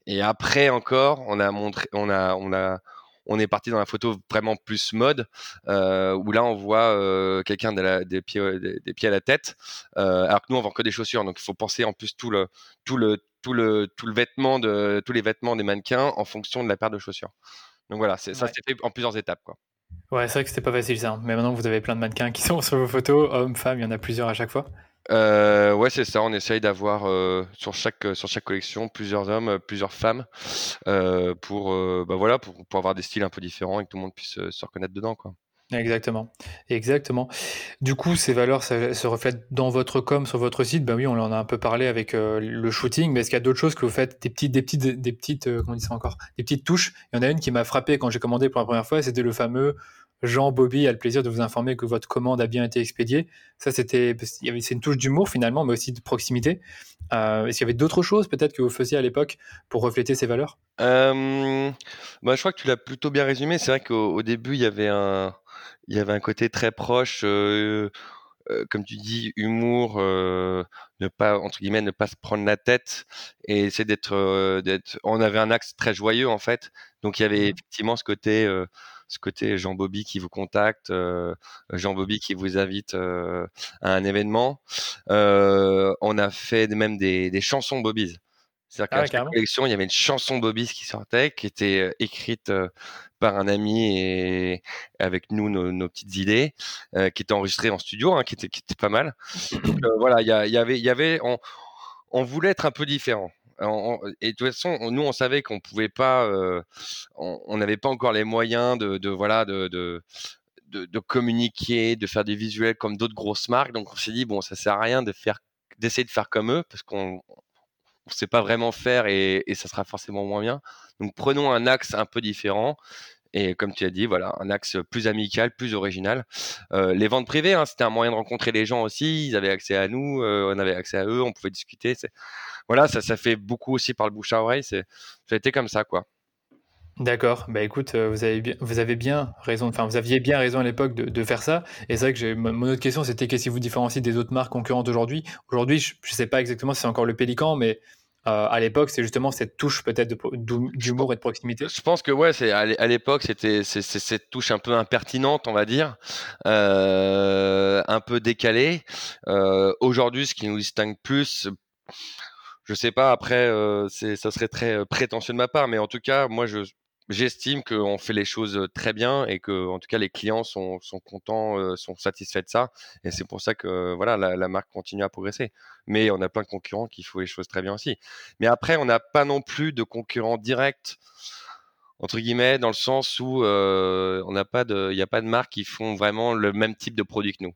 Et après encore, on a montré, on a, on a, on est parti dans la photo vraiment plus mode, euh, où là on voit euh, quelqu'un des pieds, des, pieds à la tête, euh, alors que nous on vend que des chaussures, donc il faut penser en plus tout le, tout le, tout le tout le vêtement de tous les vêtements des mannequins en fonction de la paire de chaussures. Donc voilà, ça s'est fait en plusieurs étapes quoi. Ouais, c'est vrai que c'était pas facile ça. Hein. Mais maintenant vous avez plein de mannequins qui sont sur vos photos, hommes, femmes, il y en a plusieurs à chaque fois. Euh, ouais, c'est ça. On essaye d'avoir euh, sur chaque sur chaque collection plusieurs hommes, plusieurs femmes, euh, pour bah voilà pour, pour, avoir des styles un peu différents et que tout le monde puisse se reconnaître dedans, quoi. Exactement, exactement. Du coup, ces valeurs se reflètent dans votre com sur votre site? Ben oui, on en a un peu parlé avec le shooting, mais est-ce qu'il y a d'autres choses que vous faites, des petites, des petites, des petites, comment on dit ça encore, des petites touches? Il y en a une qui m'a frappé quand j'ai commandé pour la première fois, c'était le fameux Jean Bobby a le plaisir de vous informer que votre commande a bien été expédiée. Ça, c'était, c'est une touche d'humour finalement, mais aussi de proximité. Euh, est-ce qu'il y avait d'autres choses peut-être que vous faisiez à l'époque pour refléter ces valeurs? Euh, bah, Je crois que tu l'as plutôt bien résumé. C'est vrai qu'au début, il y avait un, il y avait un côté très proche. Euh, comme tu dis, humour, ne pas entre guillemets ne pas se prendre la tête et essayer d'être, d'être. On avait un axe très joyeux en fait, donc il y avait mmh effectivement ce côté ce côté Jean Bobby qui vous contacte, Jean Bobby qui vous invite à un événement. On a fait même des, des chansons Bobby's. C'est-à-dire qu'à ah collection, il y avait une chanson Bobby's qui sortait, qui était écrite par un ami et avec nous nos, petites idées, qui était enregistrée en studio, hein, qui, était, qui était pas mal. Donc voilà, il y, y, avait, y avait, on, on voulait être un peu différent et de toute façon, nous, on savait qu'on pouvait pas, euh, on n'avait pas encore les moyens de, de voilà, de, de, de, communiquer, de faire des visuels comme d'autres grosses marques. Donc, on s'est dit bon, ça sert à rien de faire, d'essayer de faire comme eux parce qu'on ne sait pas vraiment faire et, ça sera forcément moins bien. Donc, prenons un axe un peu différent. Et comme tu as dit, voilà, un axe plus amical, plus original. Euh, les ventes privées, hein, c'était un moyen de rencontrer les gens aussi. Ils avaient accès à nous, euh, on avait accès à eux, on pouvait discuter. Voilà, ça, ça fait beaucoup aussi par le bouche à oreille. Ça a été comme ça, quoi. D'accord. Bah écoute, euh, vous avez bien, vous avez bien raison. Enfin, vous aviez bien raison à l'époque de, faire ça. Et c'est vrai que mon autre question, c'était qu'est-ce qui vous différencie des autres marques concurrentes aujourd'hui? Aujourd'hui, je ne sais pas exactement si c'est encore le Pélican, mais euh, à l'époque, c'est justement cette touche peut-être d'humour et de proximité. Je pense que ouais, c'est à l'époque c'était cette touche un peu impertinente, on va dire, euh, un peu décalée. Euh, Aujourd'hui, ce qui nous distingue plus, je sais pas. Après, ça serait très prétentieux de ma part, mais en tout cas, moi je j'estime qu'on fait les choses très bien et que, en tout cas, les clients sont, contents, sont satisfaits de ça. Et c'est pour ça que, voilà, la, marque continue à progresser. Mais on a plein de concurrents qui font les choses très bien aussi. Mais après, on n'a pas non plus de concurrents directs entre guillemets, dans le sens où on n'a pas de, il n'y a pas de marques qui font vraiment le même type de produit que nous,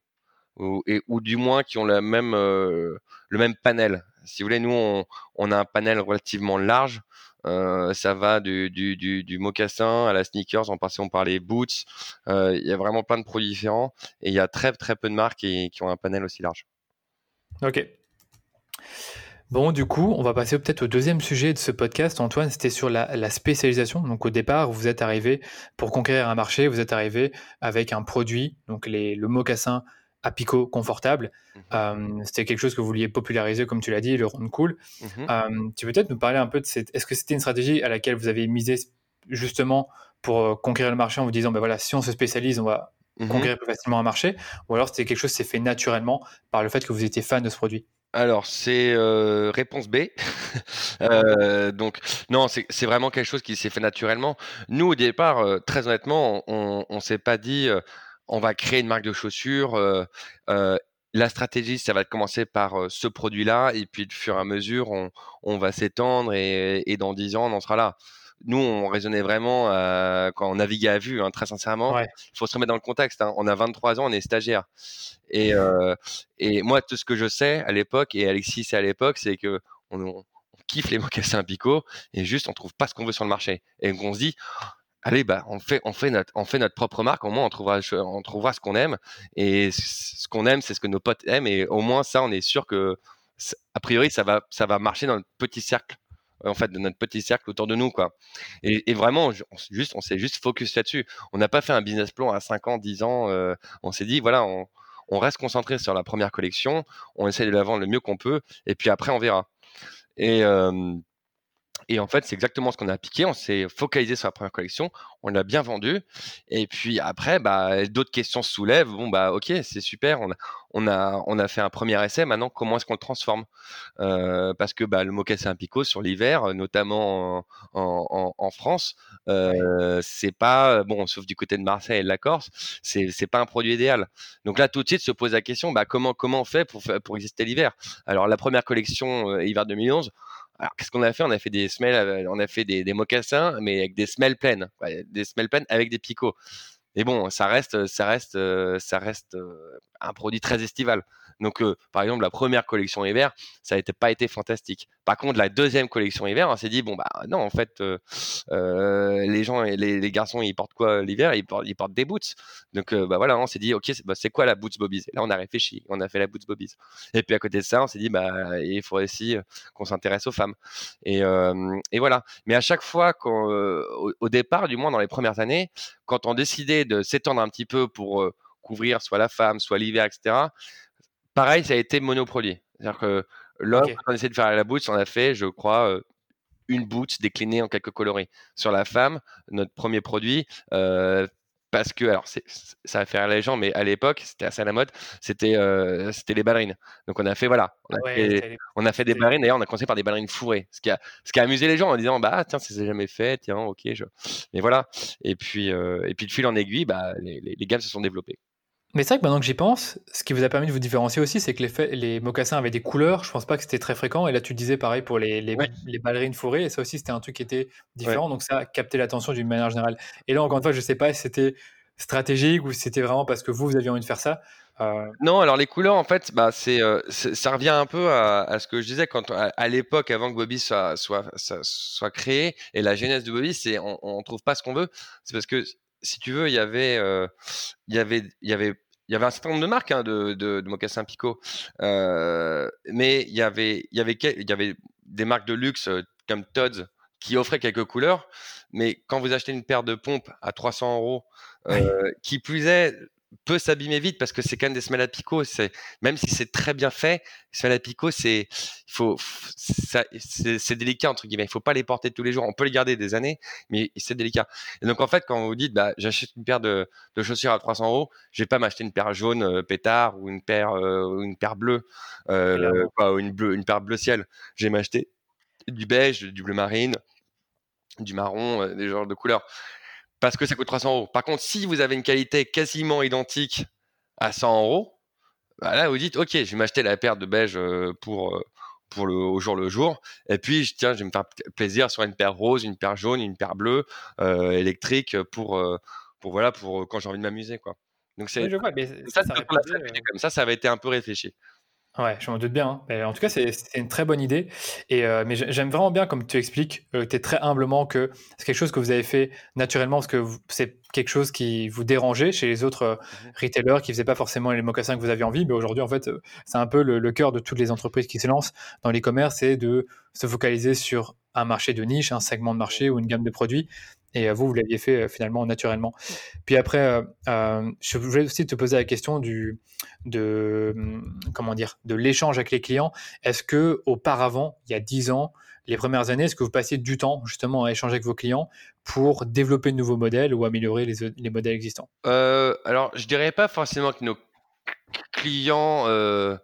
ou, du moins qui ont même, le même panel. Si vous voulez, nous, on a un panel relativement large euh, ça va du, mocassin à la sneakers, en passant par les boots. Euh, il y a vraiment plein de produits différents et il y a très très peu de marques qui, ont un panel aussi large. Ok. Bon, du coup, on va passer peut-être au deuxième sujet de ce podcast. Antoine, c'était sur la, spécialisation. Donc, au départ, vous êtes arrivé pour conquérir un marché, vous êtes arrivé avec un produit, donc le mocassin à picot confortable. Mmh c'était quelque chose que vous vouliez populariser, comme tu l'as dit, le round cool. Mmh tu peux peut-être nous parler un peu de cette. Est-ce que c'était une stratégie à laquelle vous avez misé justement pour conquérir le marché en vous disant, ben voilà, si on se spécialise, on va mmh conquérir plus facilement un marché? Ou alors c'était quelque chose qui s'est fait naturellement par le fait que vous étiez fan de ce produit? Alors, c'est réponse B. euh, donc, non, c'est vraiment quelque chose qui s'est fait naturellement. Nous, au départ, très honnêtement, on ne s'est pas dit on va créer une marque de chaussures. Euh, euh, la stratégie, ça va commencer par euh, ce produit-là, et puis de fur et à mesure, on, va s'étendre, et, dans dix ans, on en sera là. Nous, on raisonnait vraiment quand on naviguait à vue, hein, très sincèrement. Il faut se remettre dans le contexte. Hein. On a 23 ans, on est stagiaire. Et, et moi, tout ce que je sais à l'époque, et Alexis c'est à l'époque, c'est que on, kiffe les mocassins Pico, et juste, on trouve pas ce qu'on veut sur le marché. Et on se dit, allez, bah, on fait, on fait notre, on fait notre propre marque. Au moins, on trouvera, on trouvera ce qu'on aime. Et ce qu'on aime, c'est ce que nos potes aiment. Et au moins, ça, on est sûr que, a priori, ça va, ça va marcher dans notre petit cercle. En fait, de notre petit cercle autour de nous, quoi. Et, vraiment, on, juste, on s'est juste focus là-dessus. On n'a pas fait un business plan à 5 ans, 10 ans. Euh, on s'est dit, voilà, on, on reste concentré sur la première collection. On essaie de la vendre le mieux qu'on peut. Et puis après, on verra. Et, euh, Et en fait, c'est exactement ce qu'on a appliqué. On s'est focalisé sur la première collection, on l'a bien vendu. Et puis après, bah, d'autres questions se soulèvent. Bon, bah, ok, c'est super. On a, on a, on a fait un premier essai. Maintenant, comment est-ce qu'on le transforme? Euh, Parce que bah, le mocassin picot sur l'hiver, notamment en, en, en France, euh, c'est pas bon, sauf du côté de Marseille et de la Corse, c'est c'est pas un produit idéal. Donc là, tout de suite, se pose la question, bah, comment comment on fait pour pour exister l'hiver? Alors la première collection euh, hiver 2011 alors, qu'est-ce qu'on a fait? On a fait des semelles, on a fait des, des, mocassins, mais avec des semelles pleines, des semelles pleines avec des picots. Mais bon, ça reste, ça reste, euh, ça reste euh, un produit très estival. Donc, euh, par exemple, la première collection hiver, ça n'a pas été fantastique. Par contre, la deuxième collection hiver, on s'est dit bon bah non, en fait, euh, euh, les gens, les, les garçons, ils portent quoi l'hiver? Ils portent, ils portent des boots. Donc bah voilà, on s'est dit ok, c'est bah, quoi la boots bobbies? Là, on a réfléchi, on a fait la boots bobbies. Et puis à côté de ça, on s'est dit bah il faut aussi qu'on s'intéresse aux femmes. Et, et, voilà. Mais à chaque fois, au, départ, du moins dans les premières années, quand on décidait de s'étendre un petit peu pour couvrir soit la femme, soit l'hiver, etc pareil, ça a été monoproduit. C'est-à-dire que l'homme, quand on essaie de faire la boots, on a fait, je crois, euh, une boots déclinée en quelques coloris. Sur la femme, notre premier produit, euh, parce que, alors, ça va faire la légende, mais à l'époque, c'était assez à la mode, c'était euh, c'était les ballerines. Donc, on a fait, voilà, on a, fait, on a fait, des ballerines, d'ailleurs, on a commencé par des ballerines fourrées, ce qui a, ce qui a amusé les gens en disant, bah, tiens, ça s'est jamais fait, tiens, ok, je... mais voilà. Et puis, et puis, de fil en aiguille, bah, les, les, les gammes se sont développées. Mais c'est vrai que maintenant que j'y pense, ce qui vous a permis de vous différencier aussi, c'est que les, les, mocassins avaient des couleurs. Je pense pas que c'était très fréquent. Et là, tu disais pareil pour les, les, les ballerines fourrées. Et ça aussi, c'était un truc qui était différent. Donc ça a capté l'attention d'une manière générale. Et là, encore une fois, je sais pas si c'était stratégique ou si c'était vraiment parce que vous, vous aviez envie de faire ça. Euh... Non, alors les couleurs, en fait, bah, c'est, euh, ça revient un peu à, à, ce que je disais quand, à, à l'époque, avant que Bobby soit, soit, soit, créé, et la genèse de Bobby, c'est on, on trouve pas ce qu'on veut. C'est parce que si tu veux, il y avait, euh, il y avait, il y avait il y avait un certain nombre de marques hein, de, de, de, mocassins Pico, euh, mais il y avait, il y avait, il y avait des marques de luxe euh, comme Tod's qui offraient quelques couleurs, mais quand vous achetez une paire de pompes à 300 euros, euh, qui plus est, peut s'abîmer vite parce que c'est quand même des semelles à picot. C'est même si c'est très bien fait, les semelles à picot, c'est il faut c'est délicat entre guillemets. Il faut pas les porter tous les jours. On peut les garder des années, mais c'est délicat. Et donc en fait, quand vous dites bah j'achète une paire de, de, chaussures à 300 euros, je vais pas m'acheter une paire jaune euh, pétard ou une paire euh, une paire bleue euh, ou une bleu une paire bleu ciel. Je vais m'acheter du beige, du bleu marine, du marron, euh, des genres de couleurs parce que ça coûte 300 euros. Par contre, si vous avez une qualité quasiment identique à 100 euros, bah là, vous dites, OK, je vais m'acheter la paire de beige euh, pour, euh, pour le, au jour le jour. Et puis, tiens, je vais me faire plaisir sur une paire rose, une paire jaune, une paire bleue, euh, électrique pour, pour, voilà, pour quand j'ai envie de m'amuser, quoi. Donc, c'est, oui, vois, ça, ça, ça, ça avait été un peu réfléchi. Ouais, je m'en doute bien. Hein. en tout cas, c'est une très bonne idée. Et, euh, mais j'aime vraiment bien, comme tu expliques, euh, tu es très humblement que c'est quelque chose que vous avez fait naturellement parce que c'est quelque chose qui vous dérangeait chez les autres euh, mmh retailers qui faisaient pas forcément les mocassins que vous aviez envie. Mais aujourd'hui, en fait, c'est un peu le, le, cœur de toutes les entreprises qui se lancent dans l'e-commerce, c'est de se focaliser sur un marché de niche, un segment de marché ou une gamme de produits. Et vous, vous l'aviez fait finalement naturellement. Puis après, euh, je voulais aussi te poser la question du, de, hum, comment dire, de l'échange avec les clients. Est-ce que auparavant, il y a 10 ans, les premières années, est-ce que vous passiez du temps justement à échanger avec vos clients pour développer de nouveaux modèles ou améliorer les, les modèles existants? Euh, Alors, je dirais pas forcément que nos clients, euh,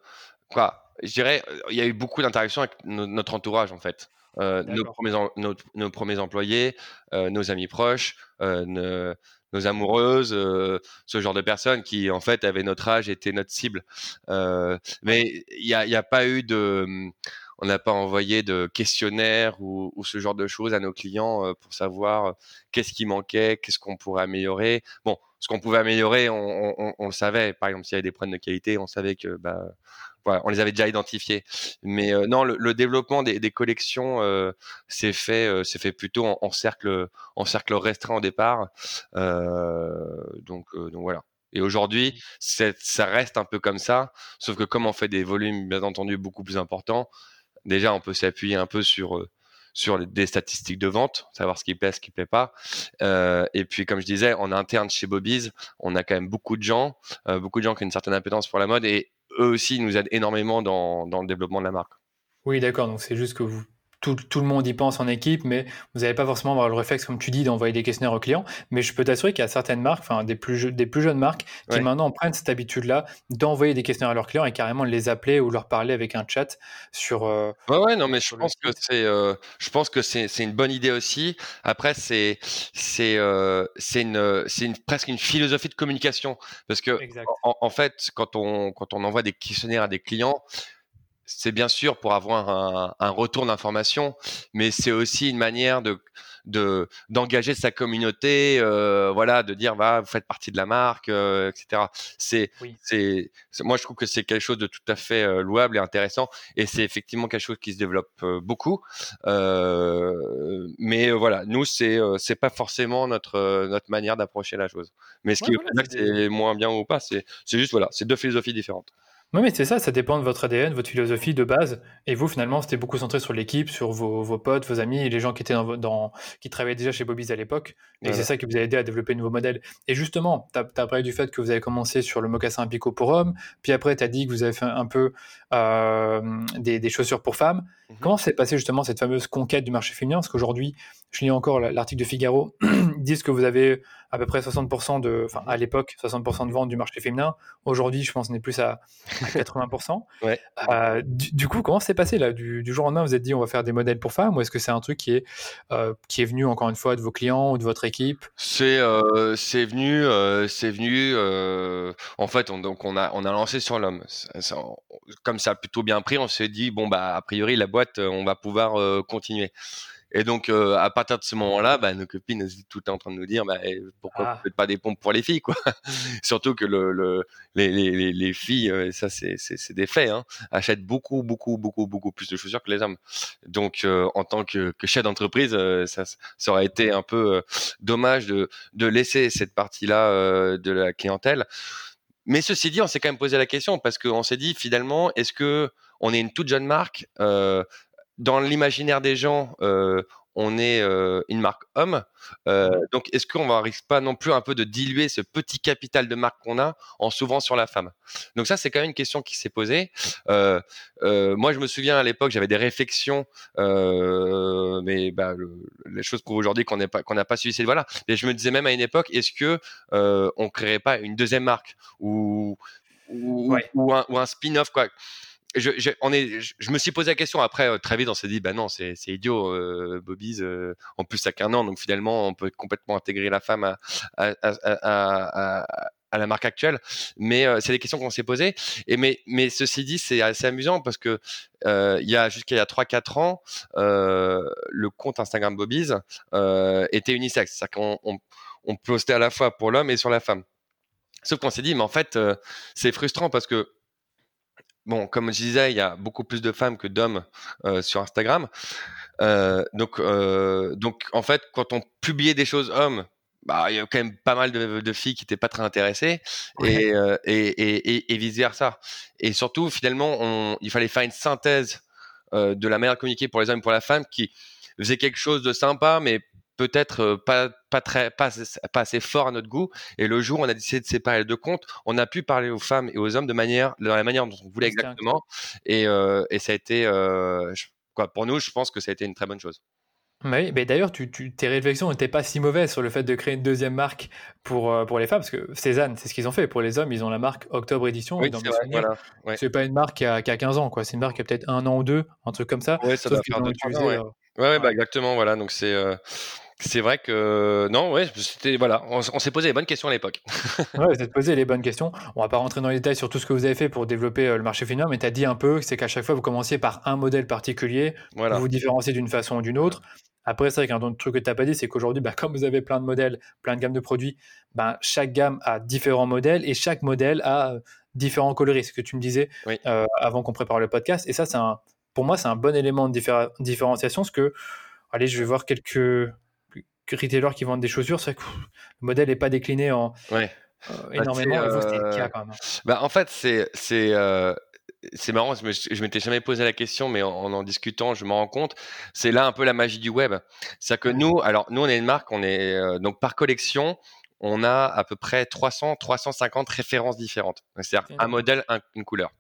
quoi, je dirais, il y a eu beaucoup d'interactions avec notre entourage en fait. Euh, nos, premiers en, nos, nos, premiers employés, euh, nos amis proches, euh, nos, amoureuses, ce genre de personnes qui en fait avaient notre âge, étaient notre cible. mais il n'y a, pas eu de, on n'a pas envoyé de questionnaire ou, ou, ce genre de choses à nos clients pour savoir qu'est-ce qui manquait, qu'est-ce qu'on pourrait améliorer. Bon, ce qu'on pouvait améliorer, on, on, on, le savait. Par exemple, s'il y avait des problèmes de qualité, on savait que bah, on les avait déjà identifiés. Mais euh, non, le, développement des, collections euh, s'est fait, euh, fait plutôt en, cercle, en cercle restreint au départ. donc, donc voilà. Et aujourd'hui, ça reste un peu comme ça, sauf que comme on fait des volumes, bien entendu, beaucoup plus importants, déjà on peut s'appuyer un peu sur sur des statistiques de vente, savoir ce qui plaît, ce qui plaît pas. Euh, et puis, comme je disais, en interne chez Bobby's, on a quand même beaucoup de gens, euh, beaucoup de gens qui ont une certaine impétence pour la mode et eux aussi nous aident énormément dans, dans le développement de la marque. Oui, d'accord. Donc, c'est juste que vous tout, le monde y pense en équipe, mais vous n'allez pas forcément avoir le réflexe, comme tu dis, d'envoyer des questionnaires aux clients. Mais je peux t'assurer qu'il y a certaines marques, enfin des plus, des plus jeunes marques, qui maintenant prennent cette habitude-là d'envoyer des questionnaires à leurs clients et carrément de les appeler ou leur parler avec un chat sur. Euh, ouais, ouais, non, mais je pense, que c'est, euh, je pense que c'est, une bonne idée aussi. Après, c'est, c'est, euh, c'est une, c'est une, presque une philosophie de communication parce que en, en, fait, quand on, quand on envoie des questionnaires à des clients, c'est bien sûr pour avoir un, un retour d'information, mais c'est aussi une manière de de d'engager sa communauté, euh, voilà, de dire va, vous faites partie de la marque, euh, etc. C'est c'est moi je trouve que c'est quelque chose de tout à fait euh, louable et intéressant, et c'est effectivement quelque chose qui se développe beaucoup. Mais voilà, nous c'est c'est pas forcément notre notre manière d'approcher la chose. Mais ce qui voilà, c'est moins bien ou pas, c'est c'est juste voilà, c'est deux philosophies différentes. Oui, mais c'est ça, ça dépend de votre ADN, votre philosophie de base. Et vous, finalement, c'était beaucoup centré sur l'équipe, sur vos, vos, potes, vos amis et les gens qui étaient dans, dans qui travaillaient déjà chez Bobby's à l'époque. Et c'est ça qui vous a aidé à développer de nouveaux modèles. Et justement, tu as, parlé du fait que vous avez commencé sur le mocassin Pico pour hommes, puis après, tu as dit que vous avez fait un peu euh, des, des, chaussures pour femmes. Mmh Comment s'est passé justement cette fameuse conquête du marché féminin? Parce qu'aujourd'hui, je lis encore l'article de Figaro, ils disent que vous avez à peu près 60% de, enfin à l'époque, 60% de vente du marché féminin. Aujourd'hui, je pense qu'on est plus à, 80%. Euh, du, coup, comment s'est passé là? Du, jour au lendemain, vous êtes dit on va faire des modèles pour femmes ou est-ce que c'est un truc qui est, euh, qui est venu encore une fois de vos clients ou de votre équipe? C'est euh, venu, c'est venu. en fait, on, donc on a on a lancé sur l'homme. Comme ça a plutôt bien pris, on s'est dit bon bah a priori la boîte, on va pouvoir continuer. Et donc, euh, à partir de ce moment-là, bah, nos copines tout en train de nous dire bah, eh, pourquoi ah. vous faites pas des pompes pour les filles, quoi. Surtout que le, le les, les, les, filles, euh, ça c'est des faits, hein, achètent beaucoup, beaucoup, beaucoup, beaucoup plus de chaussures que les hommes. Donc, euh, en tant que, que chef d'entreprise, ça, ça aurait été un peu dommage de, de laisser cette partie-là de la clientèle. Mais ceci dit, on s'est quand même posé la question parce qu'on s'est dit finalement, est-ce que on est une toute jeune marque euh, dans l'imaginaire des gens, euh, on est euh, une marque homme. Euh, donc, est-ce qu'on ne risque pas non plus un peu de diluer ce petit capital de marque qu'on a en s'ouvrant sur la femme? Donc ça, c'est quand même une question qui s'est posée. moi, je me souviens à l'époque, j'avais des réflexions, mais bah, les choses prouvent aujourd'hui qu'on n'a pas, qu'on pas suivi cette voie-là. Et je me disais même à une époque, est-ce que on créerait pas une deuxième marque ou ou, ou un, ou un spin-off quoi? Je, me suis posé la question après euh, très vite on s'est dit bah non c'est idiot euh, Bobby's euh, en plus ça qu'un an donc finalement on peut complètement intégrer la femme à, à, à, à la marque actuelle. Mais euh, c'est des questions qu'on s'est posées. Et mais ceci dit c'est assez amusant parce que il y a jusqu'à il y a 3 4 ans le compte Instagram Bobby's était unisexe. C'est-à-dire qu'on on, on postait à la fois pour l'homme et sur la femme. Sauf qu'on s'est dit mais en fait c'est frustrant parce que bon, comme je disais, il y a beaucoup plus de femmes que d'hommes euh, sur Instagram. Euh, donc, euh, donc, en fait, quand on publiait des choses hommes, bah, il y a quand même pas mal de, filles qui n'étaient pas très intéressées et, et, et, vice versa. Et surtout, finalement, on, il fallait faire une synthèse de la manière de communiquer pour les hommes et pour la femme qui faisait quelque chose de sympa, mais peut-être euh, pas pas très pas, pas, assez fort à notre goût et le jour où on a décidé de séparer les deux comptes on a pu parler aux femmes et aux hommes de manière dans la manière dont on voulait exactement et, euh, et ça a été euh, quoi pour nous je pense que ça a été une très bonne chose oui, mais d'ailleurs, tu, tu, tes réflexions n'étaient pas si mauvaises sur le fait de créer une deuxième marque pour, pour les femmes, parce que Cézanne, c'est ce qu'ils ont fait. Pour les hommes, ils ont la marque Octobre Édition. Oui, c'est pas une marque qui a, qui a 15 ans, quoi. C'est une marque qui a peut-être un an ou deux, un truc comme ça. Oui, ça doit faire ouais. ouais, bah, exactement, voilà. Donc c'est c'est vrai que non, ouais, c'était voilà, on, s'est posé les bonnes questions à l'époque. ouais, vous êtes posé les bonnes questions. On va pas rentrer dans les détails sur tout ce que vous avez fait pour développer euh, le marché féminin, mais tu as dit un peu, c'est qu'à chaque fois vous commenciez par un modèle particulier, voilà. vous vous différenciez d'une façon ou d'une autre. Après, c'est vrai qu'un autre truc que tu n'as pas dit, c'est qu'aujourd'hui, bah, comme vous avez plein de modèles, plein de gammes de produits, bah, chaque gamme a différents modèles et chaque modèle a euh, différents coloris. Ce que tu me disais euh, avant qu'on prépare le podcast. Et ça, c'est un, pour moi, c'est un bon élément de différenciation. Parce que, allez, je vais voir quelques retailers qui vendent des chaussures, c'est que le modèle n'est pas décliné en euh, bah, énormément. Hein. Bah, en fait, c'est c'est euh, marrant, je, m'étais jamais posé la question, mais en en, discutant, je me rends compte. C'est là un peu la magie du web. C'est-à-dire que nous, alors nous, on est une marque, on est euh, donc par collection, on a à peu près 300, 350 références différentes. C'est-à-dire un modèle, une couleur.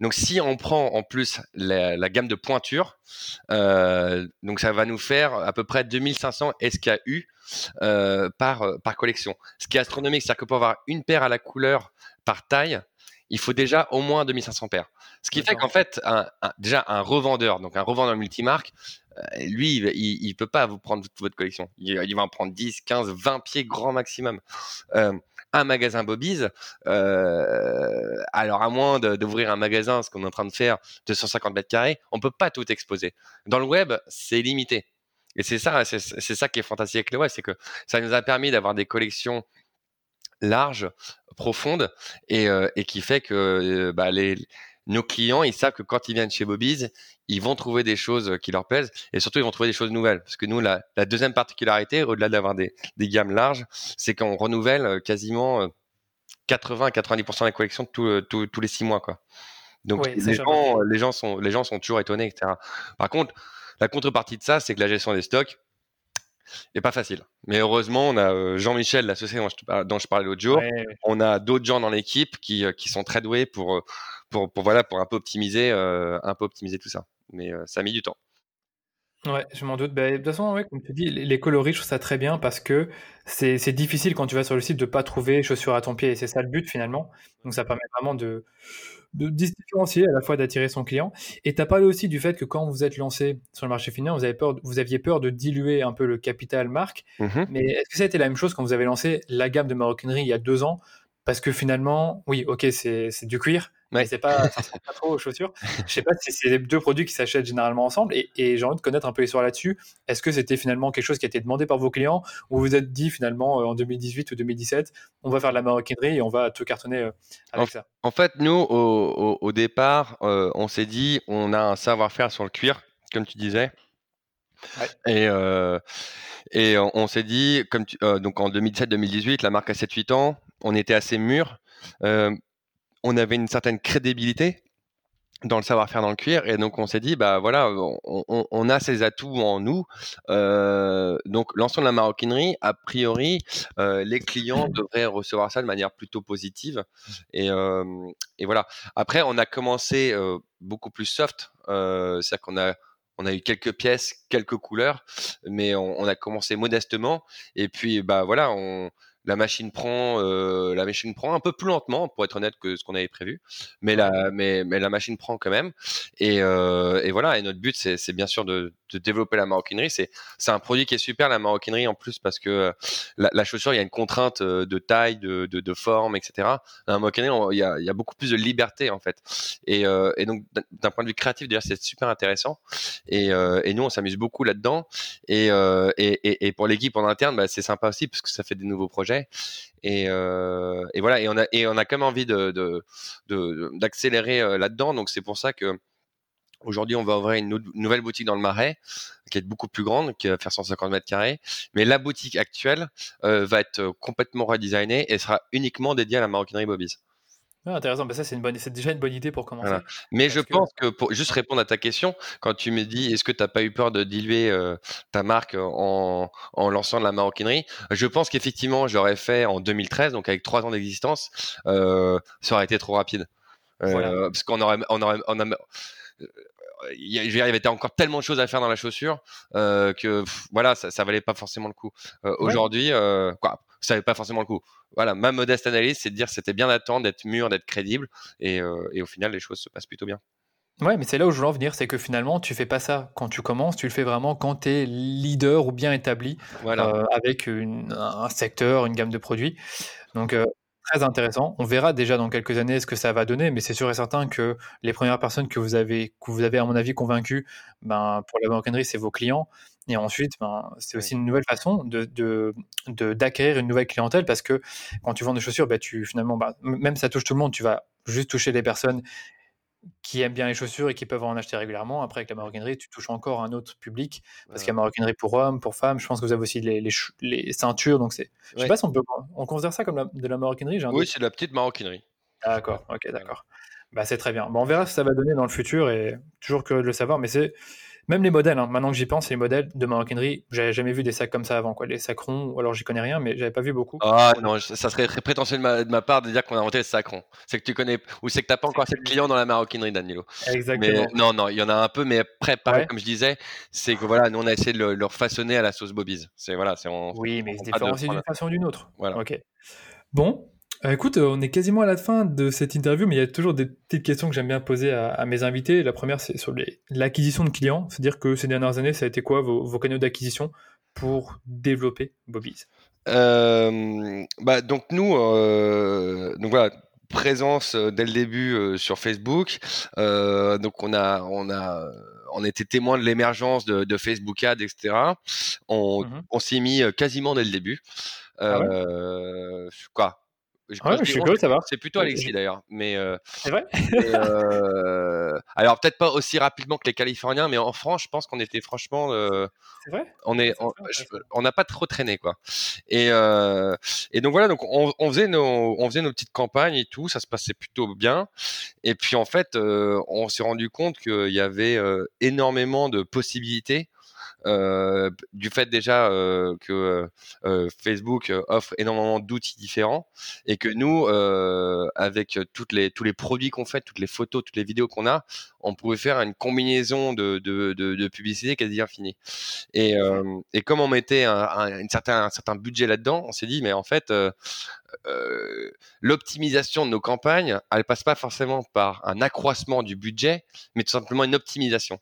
Donc si on prend en plus la, gamme de pointure, donc ça va nous faire à peu près 2500 SKU par, par collection. Ce qui est astronomique, c'est-à-dire que pour avoir une paire à la couleur par taille, il faut déjà au moins 2500 paires. Ce qui fait qu'en fait, déjà un revendeur, donc un revendeur multimarque, lui, il, ne peut pas vous prendre toute votre collection. Il, va en prendre 10, 15, 20 pieds grand maximum un magasin Bobby's, euh, alors à moins d'ouvrir un magasin, ce qu'on est en train de faire, de 150 mètres carrés, on peut pas tout exposer. Dans le web, c'est limité. Et c'est ça, c'est ça qui est fantastique avec le web, c'est que ça nous a permis d'avoir des collections larges, profondes, et, euh, qui fait que euh, bah, les, nos clients, ils savent que quand ils viennent chez Bobby's, ils vont trouver des choses qui leur plaisent et surtout ils vont trouver des choses nouvelles. Parce que nous, la, deuxième particularité, au-delà d'avoir des, gammes larges, c'est qu'on renouvelle euh, quasiment 80-90% euh, des collections euh, tous les six mois. Quoi. Donc les, gens, les, gens sont, les gens sont toujours étonnés, etc. Par contre, la contrepartie de ça, c'est que la gestion des stocks n'est pas facile. Mais heureusement, on a Jean-Michel, l'associé dont, je parlais l'autre jour. On a d'autres gens dans l'équipe qui, qui, sont très doués pour, pour, pour, voilà, pour un peu optimiser, un peu optimiser tout ça mais ça a mis du temps. Ouais, je m'en doute. Bah, de toute façon, ouais, comme tu dis, les coloris, je trouve ça très bien parce que c'est difficile quand tu vas sur le site de pas trouver chaussures à ton pied et c'est ça le but finalement. Donc ça permet vraiment de, de différencier, à la fois d'attirer son client. Et tu as parlé aussi du fait que quand vous êtes lancé sur le marché féminin, vous, avez peur, vous aviez peur de diluer un peu le capital marque. Mmh mais est-ce que ça a été la même chose quand vous avez lancé la gamme de maroquinerie il y a deux ans? Parce que finalement, oui, ok, c'est du cuir, mais c'est pas, ça ressemble pas trop aux chaussures. Je sais pas si c'est les deux produits qui s'achètent généralement ensemble et, j'ai envie de connaître un peu l'histoire là-dessus. Est-ce que c'était finalement quelque chose qui a été demandé par vos clients ou vous vous êtes dit finalement euh, en 2018 ou 2017, on va faire de la maroquinerie et on va tout cartonner euh, avec en, ça? En fait, nous, au, départ, euh, on s'est dit, on a un savoir-faire sur le cuir, comme tu disais. Et, et on, s'est dit, comme donc en 2017-2018, la marque a 7-8 ans, on était assez mûr on avait une certaine crédibilité dans le savoir-faire dans le cuir et donc on s'est dit bah voilà on, a ces atouts en nous. Euh, donc lançons la maroquinerie a priori euh, les clients devraient recevoir ça de manière plutôt positive et, euh, et voilà. Après on a commencé beaucoup plus soft c'est-à-dire qu'on a on a eu quelques pièces quelques couleurs mais on, on, a commencé modestement et puis bah voilà on la machine prend euh, la machine prend un peu plus lentement pour être honnête que ce qu'on avait prévu mais la mais, mais la machine prend quand même. Et, euh, et voilà et notre but c'est bien sûr de, de, développer la maroquinerie. C'est c'est un produit qui est super la maroquinerie en plus parce que euh, la, la chaussure il y a une contrainte de taille de, de, de forme etc dans la maroquinerie il y a, il y a beaucoup plus de liberté en fait. Et, euh, et donc d'un point de vue créatif d'ailleurs c'est super intéressant. Et, et nous on s'amuse beaucoup là dedans et, et, et, pour l'équipe en interne bah, c'est sympa aussi parce que ça fait des nouveaux projets euh, et, voilà, et on a, et quand même envie d'accélérer euh, là-dedans. Donc c'est pour ça que Aujourd'hui, on va ouvrir une nouvelle boutique dans le Marais, qui est beaucoup plus grande, qui va faire 150 mètres carrés. Mais la boutique actuelle euh, va être complètement redesignée et sera uniquement dédiée à la maroquinerie Bobby's. Ah, intéressant, bah, ça c'est, une bonne, c'est déjà une bonne idée pour commencer. Mais je pense que pour juste répondre à ta question, quand tu me dis est-ce que tu n'as pas eu peur de diluer euh, ta marque en, en, lançant de la maroquinerie, je pense qu'effectivement j'aurais fait en 2013, donc avec trois ans d'existence, euh, ça aurait été trop rapide. Euh, parce qu'on aurait, on aurait, on il y avait encore tellement de choses à faire dans la chaussure que voilà ça, ça valait pas forcément le coup. Aujourd'hui, quoi, ça valait pas forcément le coup voilà, ma modeste analyse, c'est de dire c'était bien d'attendre, d'être mûr, d'être crédible, euh, et, au final, les choses se passent plutôt bien. Ouais, mais c'est là où je veux en venir, c'est que finalement, tu fais pas ça quand tu commences, tu le fais vraiment quand tu es leader ou bien établi euh, avec un secteur, une gamme de produits. Donc, euh, très intéressant. On verra déjà dans quelques années ce que ça va donner, mais c'est sûr et certain que les premières personnes que vous avez, que vous avez à mon avis convaincues, ben, pour la maroquinerie, c'est vos clients. Et ensuite, ben, c'est aussi une nouvelle façon de, d'acquérir une nouvelle clientèle parce que quand tu vends des chaussures, ben, tu, finalement, ben, même si ça touche tout le monde, tu vas juste toucher les personnes qui aiment bien les chaussures et qui peuvent en acheter régulièrement. Après, avec la maroquinerie, tu touches encore un autre public parce qu'il y a maroquinerie pour hommes, pour femmes. Je pense que vous avez aussi les, les, ceintures. Donc, c'est, je sais pas si on peut, on considère ça comme de la maroquinerie. Oui, c'est de la petite maroquinerie. D'accord, ok, d'accord. Bah, c'est très bien. Bon, on verra ce que ça va donner dans le futur et toujours que de le savoir, mais c'est même les modèles, hein. maintenant que j'y pense, les modèles de maroquinerie, j'avais jamais vu des sacs comme ça avant, quoi. Les sacs ronds, alors j'y connais rien, mais j'avais pas vu beaucoup. Ah non, ça serait très prétentieux de ma, part de dire qu'on a inventé les sacs ronds. C'est que tu connais, ou c'est que t'as pas encore assez de clients dans la maroquinerie, Danilo. Exactement. non, non, il y en a un peu, mais après, pareil, comme je disais, c'est que voilà, nous on a essayé de le, leur façonner à la sauce Bobby's. C'est voilà, c'est Oui, mais c'est différencié d'une façon ou d'une autre. Voilà. Ok. Bon, euh, écoute, euh, on est quasiment à la fin de cette interview, mais il y a toujours des petites questions que j'aime bien poser à, mes invités. La première, c'est sur l'acquisition de clients. C'est-à-dire que ces dernières années, ça a été quoi vos, canaux d'acquisition pour développer Bobby's euh, bah, Donc nous, donc voilà, présence dès le début sur Facebook. donc on a, on a, on était témoin de l'émergence de, Facebook Ads, etc. On, on s'y mis quasiment dès le début. Ah quoi? Ah je suis curieux de savoir. C'est plutôt Alexis d'ailleurs. Mais, euh, c'est vrai? euh, Alors peut-être pas aussi rapidement que les Californiens, mais en France, je pense qu'on était franchement. Euh, c'est vrai? On est, on n'a pas trop traîné quoi. Et, et donc voilà, donc on, faisait nos, on faisait nos petites campagnes et tout, ça se passait plutôt bien. Et puis en fait, on s'est rendu compte qu'il y avait énormément de possibilités euh, du fait déjà euh, que euh, Facebook offre énormément d'outils différents et que nous, avec toutes les, tous les produits qu'on fait, toutes les photos, toutes les vidéos qu'on a, on pouvait faire une combinaison de, de, de, publicité quasi infinie. Et, et comme on mettait un, certain, un certain budget là-dedans, on s'est dit, mais en fait, l'optimisation de nos campagnes, elle passe pas forcément par un accroissement du budget, mais tout simplement une optimisation.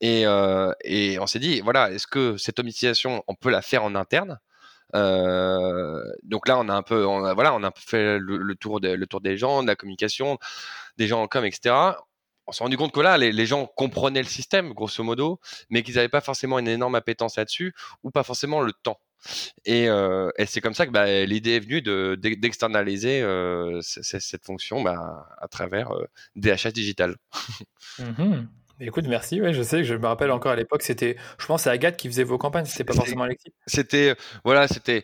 Et, on s'est dit, voilà, est-ce que cette optimisation, on peut la faire en interne? Donc là, on a un peu, voilà, on a fait le, tour le tour des gens, de la communication, des gens en com, etc. On s'est rendu compte que là, les, les, gens comprenaient le système, grosso modo, mais qu'ils n'avaient pas forcément une énorme appétence là-dessus, ou pas forcément le temps. Et, euh, et c'est comme ça que bah, l'idée est venue d'externaliser euh, cette fonction bah, à travers euh, DHS digital. Mmh Écoute, merci. Ouais, je sais que je me rappelle encore à l'époque, c'était, je pense, c'est Agathe qui faisait vos campagnes, c'était pas forcément Alexis. C'était, voilà, c'était,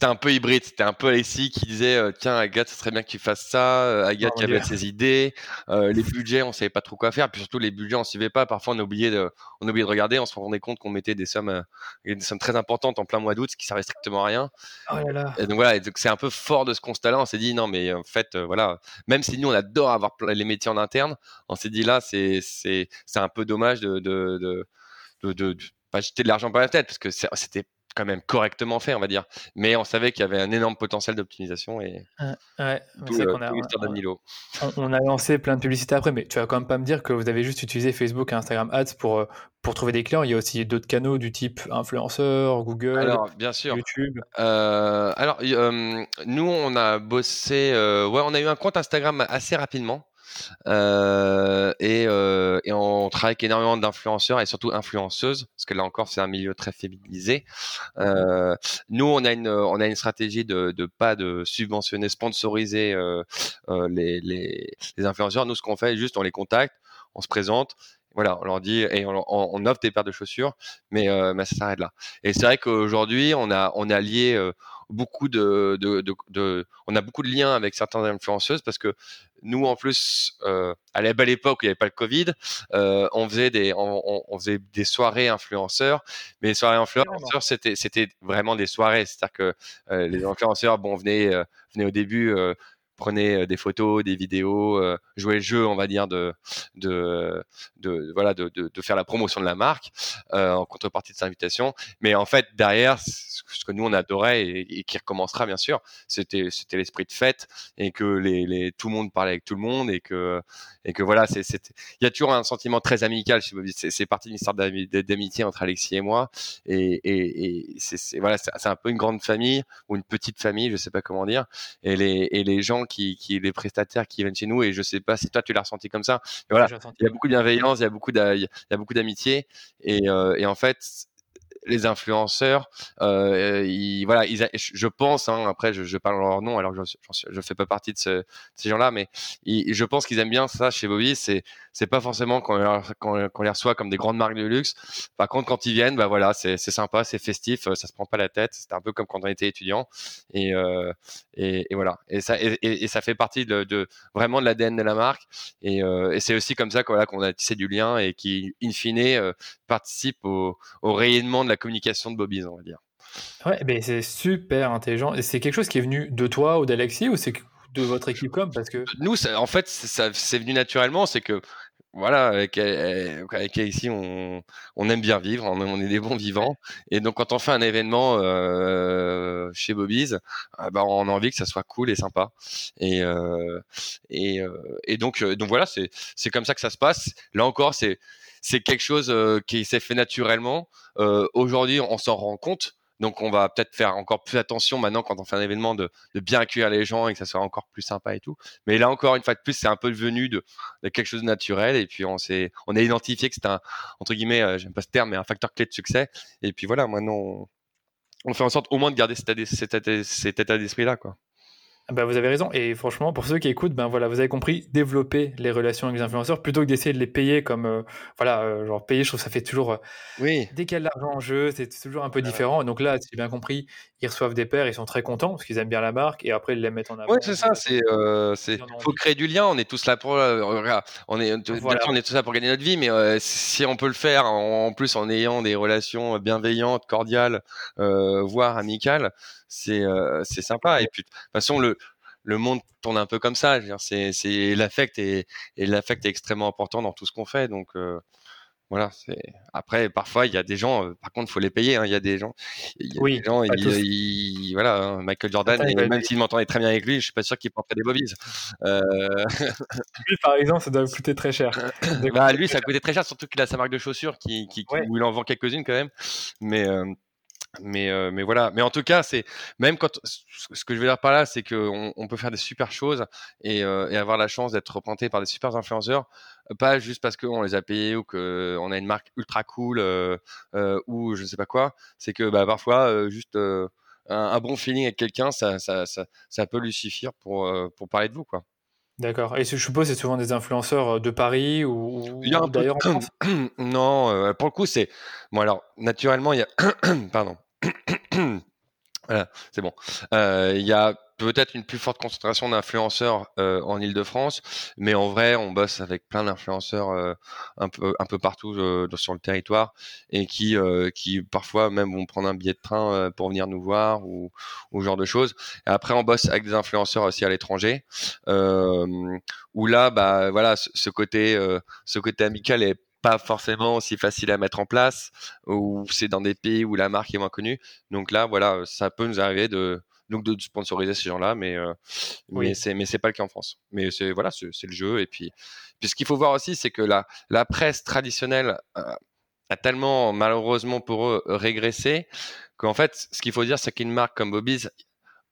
c'était un peu hybride. C'était un peu Alexis qui disait, euh, tiens, Agathe, ce serait bien que tu fasses ça. Euh, Agathe qui avait ses idées. Euh, les budgets, on savait pas trop quoi faire. Puis surtout, les budgets, on suivait pas. Parfois, on oubliait de, on oubliait de regarder. On se rendait compte qu'on mettait des sommes, des sommes très importantes en plein mois d'août, ce qui servait strictement à rien. Oh là là. Et donc voilà, c'est un peu fort de ce constat-là. On s'est dit, non, mais en fait, voilà, même si nous, on adore avoir les métiers en interne, on s'est dit là, c'est, c'est, c'est un peu dommage de, de, de, de, pas jeter de l'argent par la tête parce que c'était quand même correctement fait, on va dire. Mais on savait qu'il y avait un énorme potentiel d'optimisation et ouais, on, a, on, a lancé plein de publicités après, mais tu vas quand même pas me dire que vous avez juste utilisé Facebook et Instagram Ads pour, euh, pour trouver des clients. Il y a aussi d'autres canaux du type influenceur, Google, alors, bien sûr. YouTube. Euh, alors, euh, nous, on a bossé, ouais, on a eu un compte Instagram assez rapidement. Euh, et, euh, et, on travaille avec énormément d'influenceurs et surtout influenceuses, parce que là encore c'est un milieu très féminisé. Euh, nous on a une on a une stratégie de, pas de subventionner, sponsoriser les, influenceurs. Nous ce qu'on fait, juste on les contacte, on se présente voilà, on leur dit et on, offre des paires de chaussures, mais, mais ça s'arrête là. Et c'est vrai qu'aujourd'hui, on a on a lié beaucoup de, de, de, de, on a beaucoup de liens avec certaines influenceuses parce que nous, en plus, euh, à la belle époque où il n'y avait pas le Covid, euh, on faisait des, on, on, faisait des soirées influenceurs. Mais les soirées influenceurs, c'était, c'était vraiment des soirées. C'est-à-dire que euh, les influenceurs, bon, venaient, venaient au début prenez des photos, des vidéos, euh, jouez le jeu, on va dire, de, de, voilà, de, de, faire la promotion de la marque euh, en contrepartie de cette invitation. Mais en fait, derrière, ce que nous on adorait et, qui recommencera bien sûr, c'était l'esprit de fête et que les, les, tout le monde parlait avec tout le monde et que et que voilà, il y a toujours un sentiment très amical. C'est parti d'une histoire d'amitié entre Alexis et moi et, et, et c'est voilà, un peu une grande famille ou une petite famille, je sais pas comment dire. Et les et les gens qui, qui les prestataires qui viennent chez nous et je sais pas si toi tu l'as ressenti comme ça. Mais voilà, il y a beaucoup de bienveillance, il y a beaucoup il y a beaucoup d'amitié et, euh, et en fait les influenceurs, euh, ils, voilà, ils, je pense, hein, après je, je, parle en leur nom, alors je, je fais pas partie de, ce, ces gens-là, mais je pense qu'ils aiment bien ça chez Bobby. C'est c'est pas forcément qu'on les reçoit comme des grandes marques de luxe. Par contre, quand ils viennent, bah voilà, c'est sympa, c'est festif, ça se prend pas la tête. C'est un peu comme quand on était étudiant, et, euh, et, voilà. Et ça et, ça fait partie de, vraiment de l'ADN de la marque. Et, euh, et c'est aussi comme ça qu'on a tissé du lien et qui, in fine, euh, participe au, rayonnement de la communication de Bobby's, on va dire. Ouais, c'est super intelligent. Et c'est quelque chose qui est venu de toi ou d'Alexis ou c'est de votre équipe comme parce que nous, en fait, ça, c'est venu naturellement. C'est que voilà, avec, avec ici, on, on, aime bien vivre, on, est des bons vivants. Et donc, quand on fait un événement euh, chez Bobby's, euh, bah, on a envie que ça soit cool et sympa. Et, euh, et, euh, et donc, euh, donc voilà, c'est comme ça que ça se passe. Là encore, c'est c'est quelque chose qui s'est fait naturellement. Aujourd'hui, on s'en rend compte donc on va peut-être faire encore plus attention maintenant quand on fait un événement de, bien accueillir les gens et que ça soit encore plus sympa et tout. Mais là encore une fois de plus, c'est un peu devenu de, quelque chose de naturel et puis on s'est on a identifié que c'était un entre guillemets, euh, j'aime pas ce terme, mais un facteur clé de succès. Et puis voilà, maintenant on, fait en sorte au moins de garder cet, cet état d'esprit là quoi. Bah, vous avez raison. Et franchement, pour ceux qui écoutent, ben voilà, vous avez compris, développer les relations avec les influenceurs plutôt que d'essayer de les payer comme, euh, voilà, euh, genre payer, je trouve que ça fait toujours, euh, oui. dès qu'il y a de l'argent en jeu, c'est toujours un peu différent. Donc là, si j'ai bien compris, ils reçoivent des pairs, ils sont très contents parce qu'ils aiment bien la marque et après ils les mettent en avant. Oui, c'est ça. C'est, c'est, faut créer du lien. On est tous là pour, on est, on est tous là pour gagner notre vie, mais si on peut le faire en, plus en ayant des relations bienveillantes, cordiales, voire amicales, c'est, c'est sympa. Et puis de toute façon, le le monde tourne un peu comme ça. C'est, c'est l'affect et, et l'affect est extrêmement important dans tout ce qu'on fait. Donc voilà. C'est après parfois il y a des gens. Euh, par contre, faut les payer. Hein. Il y a des gens. Il y a oui, des gens. Il, voilà. Hein, Michael Jordan. même s'il m'entendait très bien avec lui, je suis pas sûr qu'il porterait des bobbies. Euh... lui, par exemple, ça doit coûter très cher. bah, lui, ça coûtait très cher, surtout qu'il a sa marque de chaussures qui, qui, où il en vend quelques-unes quand même. Mais euh, mais, euh, mais voilà. Mais en tout cas, c'est même quand ce que je veux dire par là, c'est qu'on on peut faire des super choses et, euh, et avoir la chance d'être représenté par des super influenceurs, pas juste parce qu'on les a payés ou qu'on a une marque ultra cool euh, euh, ou je ne sais pas quoi. C'est que bah, parfois, euh, juste un, bon feeling avec quelqu'un, ça, peut lui suffire pour, pour parler de vous, quoi. D'accord. Et je suppose c'est souvent des influenceurs de Paris ou, ou d'ailleurs en France? Non, pour le coup, c'est. Bon, alors, naturellement, il y a. Pardon. voilà, c'est bon. Il y a peut-être une plus forte concentration d'influenceurs euh, en Ile-de-France, mais en vrai, on bosse avec plein d'influenceurs euh, un peu un peu partout euh, sur le territoire et qui qui parfois même vont prendre un billet de train pour venir nous voir ou ou genre de choses. Après, on bosse avec des influenceurs aussi à l'étranger, où là, bah voilà, ce, côté ce côté amical est pas forcément aussi facile à mettre en place ou c'est dans des pays où la marque est moins connue. Donc là, voilà, ça peut nous arriver de donc de sponsoriser ces gens-là, mais euh, mais c'est mais c'est pas le cas en France. Mais c'est voilà, c'est le jeu. Et puis, puis ce qu'il faut voir aussi, c'est que la la presse traditionnelle euh, a tellement malheureusement pour eux régressé qu'en fait, ce qu'il faut dire, c'est qu'une marque comme Bobby's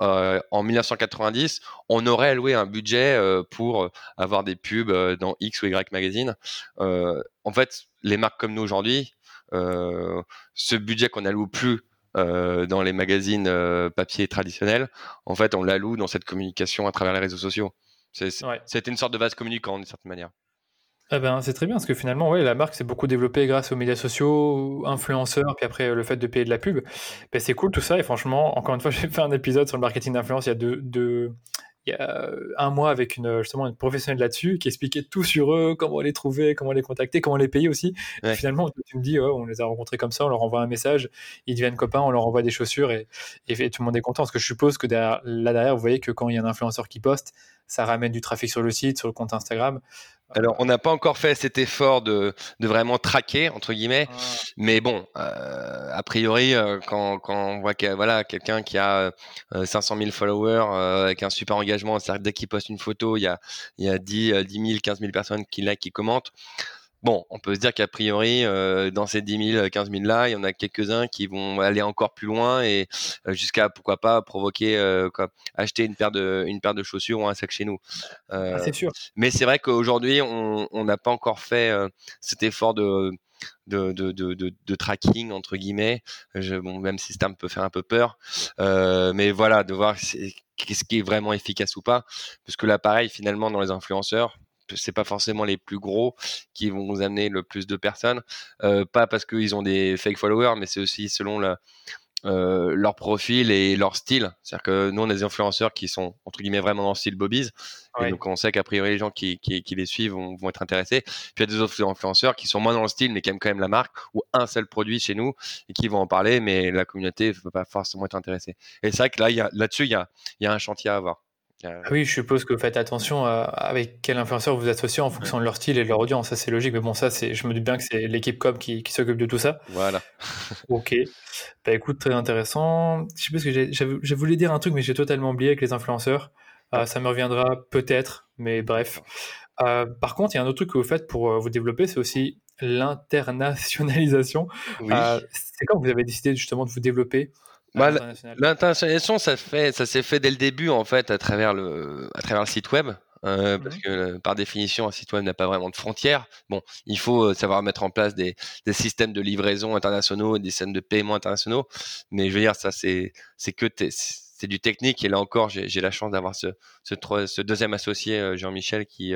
euh, en 1990, on aurait alloué un budget euh, pour avoir des pubs euh, dans X ou Y magazine. en fait, les marques comme nous aujourd'hui, ce budget qu'on alloue plus euh, dans les magazines euh, papier traditionnels, en fait, on l'alloue dans cette communication à travers les réseaux sociaux. C'était ouais. une sorte de vase communicant d'une certaine manière. Eh ben, c'est très bien, parce que finalement, ouais, la marque s'est beaucoup développée grâce aux médias sociaux, influenceurs, puis après le fait de payer de la pub. Ben, c'est cool tout ça, et franchement, encore une fois, j'ai fait un épisode sur le marketing d'influence il y a deux, deux, il y a un mois avec une, justement une professionnelle là-dessus qui expliquait tout sur eux, comment les trouver, comment les contacter, comment les payer aussi. finalement, tu me dis, on les a rencontrés comme ça, on leur envoie un message, ils deviennent copains, on leur envoie des chaussures et, et, tout le monde est content. Parce que je suppose que derrière, là derrière, vous voyez que quand il y a un influenceur qui poste, ça ramène du trafic sur le site, sur le compte Instagram. Alors, on n'a pas encore fait cet effort de, de vraiment traquer entre guillemets, ah. mais bon, euh, a priori, euh, quand, quand on voit que voilà quelqu'un qui a 500 euh, 000 followers avec un super engagement, c'est-à-dire dès qu'il poste une photo, il y a il y a 10 10 000, 15 000 personnes qui like, qui commentent. Bon, on peut se dire qu'a priori, euh, dans ces 10 000, 15 000 là, il y en a quelques-uns qui vont aller encore plus loin et euh, jusqu'à pourquoi pas provoquer, euh, quoi, acheter une paire de, une paire de chaussures ou un sac chez nous. Ah, c'est sûr. Mais c'est vrai qu'aujourd'hui, on n'a pas encore fait cet effort de de, de, de, de, tracking entre guillemets. Je, bon, même si ce terme peut faire un peu peur, euh, mais voilà, de voir qu'est-ce qui est vraiment efficace ou pas, parce que l'appareil finalement dans les influenceurs, c'est pas forcément les plus gros qui vont vous amener le plus de personnes, euh, pas parce qu'ils ont des fake followers, mais c'est aussi selon la, euh, leur profil et leur style. C'est-à-dire que nous, on a des influenceurs qui sont, entre guillemets, vraiment dans le style Bobby's. Et donc, on sait qu'a priori, les gens qui, qui, qui les suivent vont, vont, être intéressés. Puis, il y a des autres influenceurs qui sont moins dans le style, mais qui aiment quand même la marque, ou un seul produit chez nous, et qui vont en parler, mais la communauté ne va pas forcément être intéressée. Et c'est vrai que là, là-dessus, il y a, y a un chantier à avoir. Euh, ah oui, je suppose que vous faites attention à avec quel influenceur vous associez en fonction de leur style et de leur audience. Ça, c'est logique. Mais bon, ça, c'est, je me doute bien que c'est l'équipe com qui, qui s'occupe de tout ça. Voilà. ok. Bah écoute, très intéressant. Je sais pas ce que j'ai, j'ai voulu dire un truc, mais j'ai totalement oublié avec les influenceurs. Euh, ça me reviendra peut-être, mais bref. Euh, par contre, il y a un autre truc que vous faites pour vous développer, c'est aussi l'internationalisation. Oui. c'est quand vous avez décidé justement de vous développer? Bah, L'internationalisation, ça, fait, ça s'est fait dès le début, en fait, à travers le, à travers le site web. Euh, parce que par définition, un site web n'a pas vraiment de frontières. Bon, il faut euh, savoir mettre en place des, des systèmes de livraison internationaux, des systèmes de paiement internationaux. Mais je veux dire, ça, c'est, c'est que c'est du technique. Et là encore, j'ai la chance d'avoir ce, ce, ce, deuxième associé, euh, Jean-Michel, qui,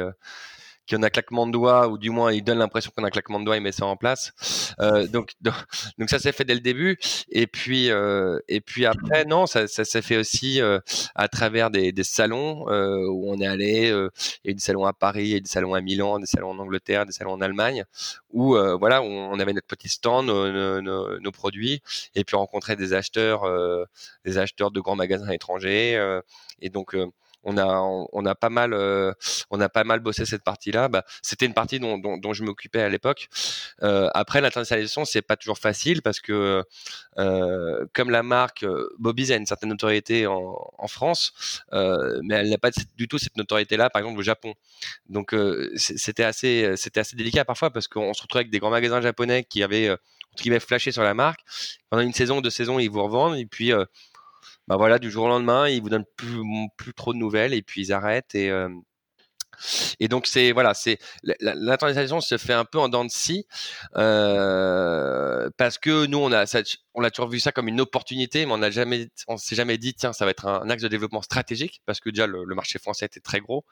qui en a claquement de doigts, ou du moins il donne l'impression qu'on a un claquement de doigts, il met ça en place. Euh, donc, donc ça s'est fait dès le début. Et puis, euh, et puis après, non, ça, ça s'est fait aussi euh, à travers des, des salons euh, où on est allé. Euh, il y a eu des salons à Paris, il y a eu des salons à Milan, des salons en Angleterre, des salons en Allemagne, où voilà, on, avait notre petit stand, nos, nos, nos, produits, et puis rencontrer des acheteurs, des acheteurs de grands magasins étrangers. et donc on a on a pas mal euh, on a pas mal bossé cette partie-là. Bah, c'était une partie dont, dont, je m'occupais à l'époque. Euh, après l'internationalisation, c'est pas toujours facile parce que euh, comme la marque Bobby's a une certaine notoriété en, en France, mais elle n'a pas du tout cette notoriété-là, par exemple au Japon. Donc c'était assez c'était assez délicat parfois parce qu'on se retrouvait avec des grands magasins japonais qui avaient qui flashé sur la marque. Pendant une saison, deux saisons, ils vous revendent et puis bah voilà, du jour au lendemain, ils vous donnent plus, plus trop de nouvelles et puis ils arrêtent et et donc c'est voilà, c'est l'internationalisation se fait un peu en dents de scie euh, parce que nous on a on a toujours vu ça comme une opportunité, mais on n'a jamais on s'est jamais dit tiens ça va être un, axe de développement stratégique parce que déjà le, marché français était très gros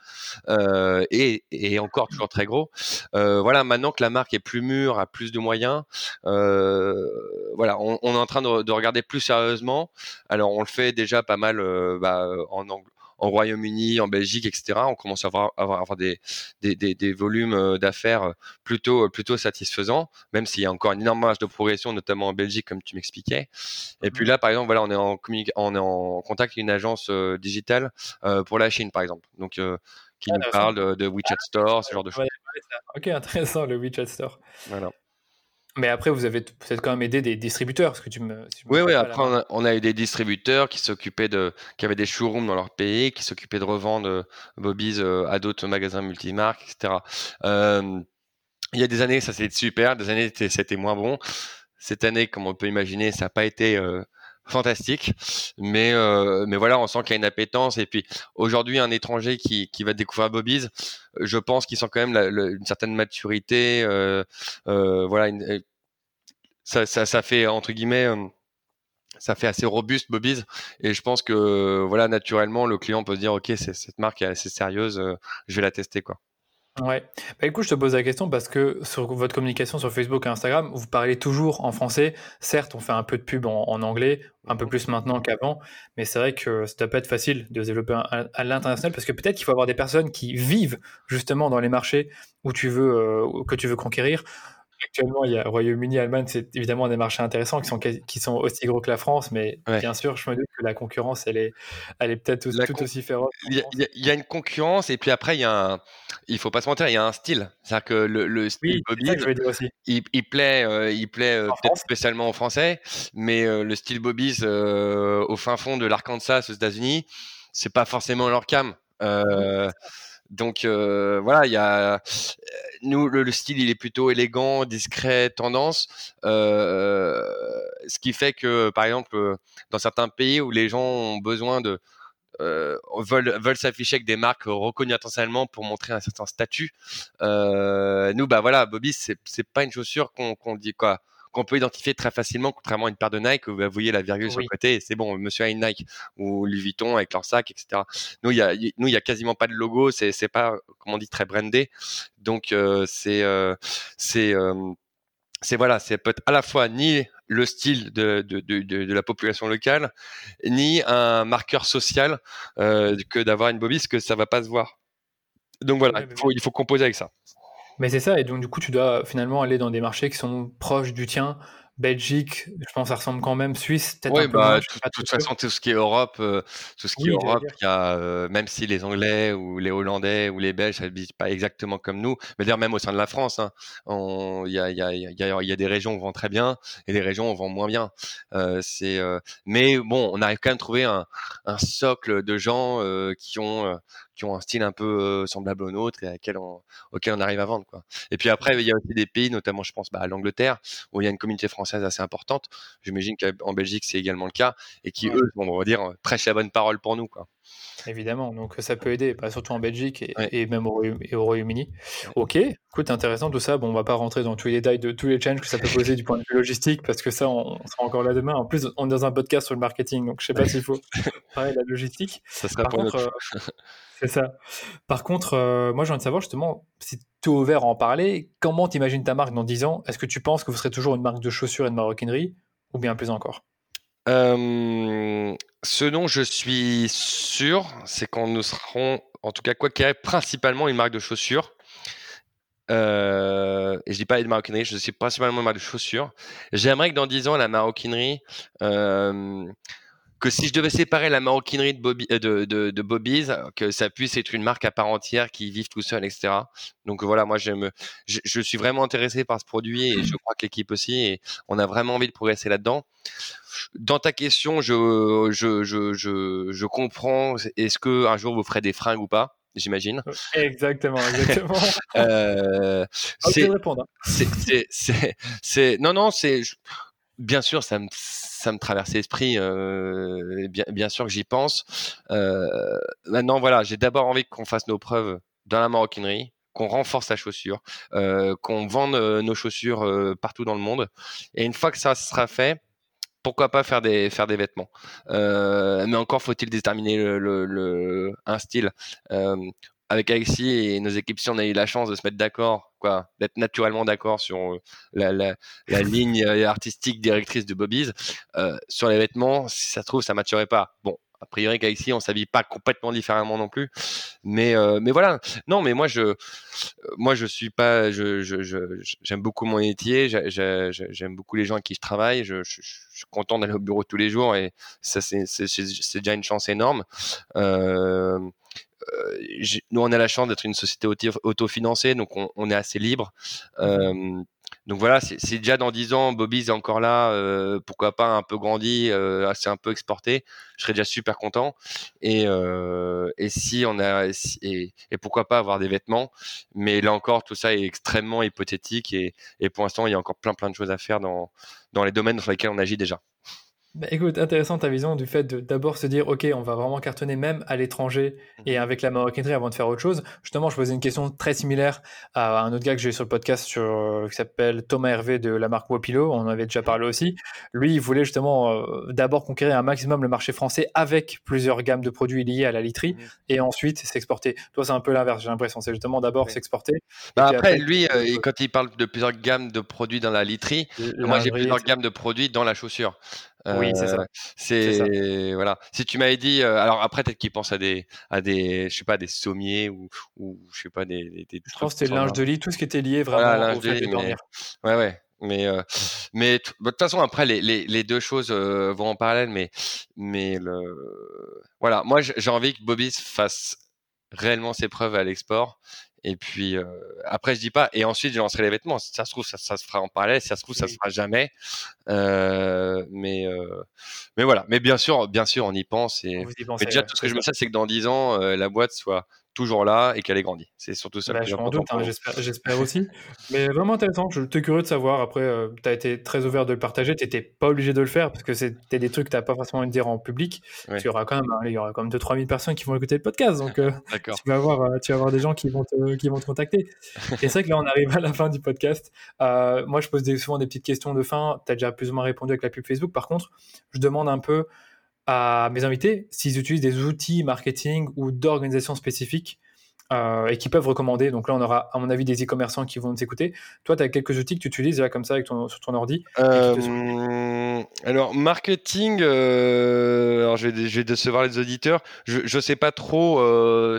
euh, et, encore toujours très gros. Euh, voilà maintenant que la marque est plus mûre, a plus de moyens, voilà on, est en train de, de, regarder plus sérieusement. Alors on le fait déjà pas mal bah, en anglais en Royaume-Uni, en Belgique, etc. On commence à avoir, avoir, avoir des, des, des, des, volumes euh, d'affaires euh, plutôt, euh, plutôt satisfaisants, même s'il y a encore une énorme marge de progression, notamment en Belgique, comme tu m'expliquais. Et puis mmh. là, par exemple, voilà, on est en, on est en contact avec une agence digitale euh, pour la Chine, par exemple. Donc, euh, qui ah, nous parle de, de, WeChat Store, ce genre de choses. Ok, intéressant, le WeChat Store. Voilà. Mais après, vous avez peut-être quand même aidé des distributeurs, parce que tu me. oui, oui. Après, on a, eu des distributeurs qui s'occupaient de, qui avaient des showrooms dans leur pays, qui s'occupaient de revendre euh, Bobby's euh, à d'autres magasins multimarques, etc. Euh, il y a des années, ça c'était super. Des années, c'était moins bon. Cette année, comme on peut imaginer, ça n'a pas été euh, fantastique. Mais, euh, mais voilà, on sent qu'il y a une appétence. Et puis aujourd'hui, un étranger qui, qui va découvrir Bobby's, je pense qu'ils sent quand même une certaine maturité. Euh, euh, voilà, ça, ça, fait entre guillemets. Ça fait assez robuste Bobby's et je pense que voilà naturellement le client peut se dire ok cette marque est assez sérieuse je vais la tester quoi Ouais. Bah, écoute, je te pose la question parce que sur votre communication sur Facebook et Instagram, vous parlez toujours en français. Certes, on fait un peu de pub en, anglais, un peu plus maintenant qu'avant, mais c'est vrai que ça doit pas être facile de se développer à, l'international parce que peut-être qu'il faut avoir des personnes qui vivent justement dans les marchés où tu veux, euh, que tu veux conquérir actuellement, il y a Royaume-Uni, Allemagne, c'est évidemment des marchés intéressants qui sont, qui sont aussi gros que la France, mais bien sûr, je me dis que la concurrence, elle est, elle est peut-être tout, aussi féroce. Il y, a, une concurrence, et puis après, il y a un, il faut pas se mentir, il y a un style. C'est-à-dire que le, style Bobby, il, il, plaît, euh, il plaît euh, peut-être spécialement aux Français, mais euh, le style Bobby's au fin fond de l'Arkansas aux États-Unis, c'est pas forcément leur cam. Donc euh, voilà, il y a euh, nous le, style il est plutôt élégant, discret, tendance, euh, ce qui fait que par exemple dans certains pays où les gens ont besoin de veulent, veulent s'afficher avec des marques reconnues internationalement pour montrer un certain statut. nous, bah voilà, Bobby, c'est pas une chaussure qu'on dit quoi qu'on peut identifier très facilement, contrairement à une paire de Nike où vous voyez la virgule sur le côté et c'est bon, monsieur a une Nike ou Louis Vuitton avec leur sac, etc. Nous, il y a, nous, il y a quasiment pas de logo, c'est, c'est pas, comment on dit, très brandé. Donc, euh, c'est, euh, c'est, euh, c'est voilà, c'est peut-être à la fois ni le style de, de, de, de, la population locale, ni un marqueur social que d'avoir une bobisse que ça va pas se voir. Donc voilà, il, faut, il faut composer avec ça. Mais c'est ça, et donc du coup, tu dois finalement aller dans des marchés qui sont proches du tien, Belgique, je pense que ça ressemble quand même. Suisse, peut-être un peu bah, de toute façon, tout ce qui est Europe, euh, tout ce qui est Europe, il y a, euh, même si les Anglais ou les Hollandais ou les Belges, ne vivent pas exactement comme nous, mais d'ailleurs même au sein de la France, hein, il y, a, y, a, y, a, y, a, des régions où on vend très bien et des régions où on vend moins bien. Euh, c'est, mais bon, on arrive quand même à trouver un, un socle de gens qui ont qui ont un style un peu semblable au nôtre et à quel on, auquel on arrive à vendre. Quoi. Et puis après, il y a aussi des pays, notamment je pense bah, à l'Angleterre, où il y a une communauté française assez importante. J'imagine qu'en Belgique, c'est également le cas, et qui, eux, on va dire, prêchent la bonne parole pour nous. Quoi. Évidemment, donc ça peut aider, surtout en Belgique et, même au, Royaume-Uni. Ok, écoute, intéressant tout ça. Bon, on va pas rentrer dans tous les détails de tous les challenges que ça peut poser du point de vue logistique, parce que ça, on, sera encore là demain. En plus, on est dans un podcast sur le marketing, donc je sais pas s'il faut parler de la logistique. Ça sera Par contre, euh, c'est ça. Par contre, euh, moi, j'ai envie de savoir justement si tu es ouvert à en parler. Comment t'imagines ta marque dans 10 ans? Est-ce que tu penses que vous serez toujours une marque de chaussures et de maroquinerie, ou bien plus encore? Euh, ce dont je suis sûr, c'est qu'on nous serons, en tout cas, quoi qu'il y ait, principalement une marque de chaussures. Euh, et je dis pas de maroquinerie, je suis principalement une marque de chaussures. J'aimerais que dans 10 ans, la maroquinerie, euh, que si je devais séparer la maroquinerie de, Bobby, de, de, de, Bobby's, que ça puisse être une marque à part entière qui vive tout seul, etc. Donc voilà, moi je, je, suis vraiment intéressé par ce produit et je crois que l'équipe aussi, et on a vraiment envie de progresser là-dedans dans ta question, je, je, je, je, je comprends. Est-ce que un jour vous ferez des fringues ou pas? J'imagine. Exactement, exactement. euh, c'est, répondre. C'est, c'est, c'est, non, non, c'est, bien sûr, ça me, ça me traverse l'esprit. Euh, bien, sûr que j'y pense. Euh, maintenant, voilà, j'ai d'abord envie qu'on fasse nos preuves dans la maroquinerie, qu'on renforce la chaussure, euh, qu'on vende euh, nos chaussures euh, partout dans le monde. Et une fois que ça sera fait, pourquoi pas faire des faire des vêtements euh, mais encore faut-il déterminer le, le, un style euh, avec Alexis et nos équipes si on a eu la chance de se mettre d'accord quoi d'être naturellement d'accord sur euh, la, la, la ligne artistique directrice de Bobby's euh, sur les vêtements si ça se trouve ça matcherait pas. Bon a priori qu'ici on s'habille pas complètement différemment non plus. Mais euh, mais voilà. Non mais moi je moi je suis pas je j'aime je, beaucoup mon métier j'aime beaucoup les gens avec qui je travaille je, je, suis content d'aller au bureau tous les jours et ça c'est déjà une chance énorme. Euh, euh nous, on a la chance d'être une société autofinancée, donc on, est assez libre. Euh, donc voilà, c'est déjà dans 10 ans, Bobby est encore là, euh, pourquoi pas un peu grandi, euh, assez un peu exporté, je serais déjà super content. Et, euh, si on a, et, pourquoi pas avoir des vêtements, mais là encore, tout ça est extrêmement hypothétique et, et pour l'instant, il y a encore plein plein de choses à faire dans, dans les domaines dans lesquels on agit déjà. Bah, écoute, intéressant ta vision du fait de d'abord se dire, OK, on va vraiment cartonner même à l'étranger et mhm. avec la maroquinerie avant de faire autre chose. Justement, je posais une question très similaire à un autre gars que j'ai eu sur le podcast sur, euh, qui s'appelle Thomas Hervé de la marque Wapilo. On en avait déjà parlé aussi. Lui, il voulait justement euh, d'abord conquérir un maximum le marché français avec plusieurs gammes de produits liés à la literie mhm. et ensuite s'exporter. Toi, c'est un peu l'inverse, j'ai l'impression. C'est justement d'abord s'exporter. Bah après, lui, euh, quand il parle de plusieurs gammes de produits dans la literie, moi, j'ai plusieurs gammes de produits dans la chaussure oui, c'est ça. C'est voilà. Si tu m'avais dit, alors après peut-être qu'il pense à des à des je sais pas des sommiers ou ou je sais pas des. des, je pense que c'était linge de lit, tout ce qui était lié vraiment au fait de, dormir. Ouais ouais. Mais mais bah, de toute façon après les, les, les deux choses vont en parallèle, mais mais le voilà. Moi j'ai envie que Bobby fasse réellement ses preuves à l'export et puis euh, après, je dis pas. Et ensuite, je lancerai les vêtements. Si ça se trouve, ça, ça se fera en parallèle. Si ça se trouve, ça se fera jamais. Euh, mais euh, mais voilà. Mais bien sûr, bien sûr, on y pense. Et mais déjà, tout ce que je me sais, c'est que dans 10 ans, la boîte soit toujours là et qu'elle ait grandi. C'est surtout ça. Bah, je m'en doute, hein, j'espère aussi. Mais vraiment intéressant. Je suis curieux de savoir. Après, euh, tu as été très ouvert de le partager. Tu n'étais pas obligé de le faire parce que c'était des trucs que tu n'as pas forcément envie de dire en public. Tu auras quand même, hein, il y aura quand même 2-3 000 personnes qui vont écouter le podcast. Donc, euh, tu, vas avoir, euh, tu vas avoir des gens qui vont te, qui vont te contacter. et c'est vrai que là, on arrive à la fin du podcast. moi, je pose souvent des petites questions de fin. Tu as déjà plus ou moins répondu avec la pub Facebook. Par contre, je demande un peu à mes invités s'ils utilisent des outils marketing ou d'organisation spécifiques euh, et qui peuvent recommander. Donc là, on aura, à mon avis, des e-commerçants qui vont nous écouter. Toi, tu as quelques outils que tu utilises là, comme ça avec ton, sur ton ordi euh, Alors, marketing, euh, alors je, vais, je vais décevoir les auditeurs. Je ne sais pas trop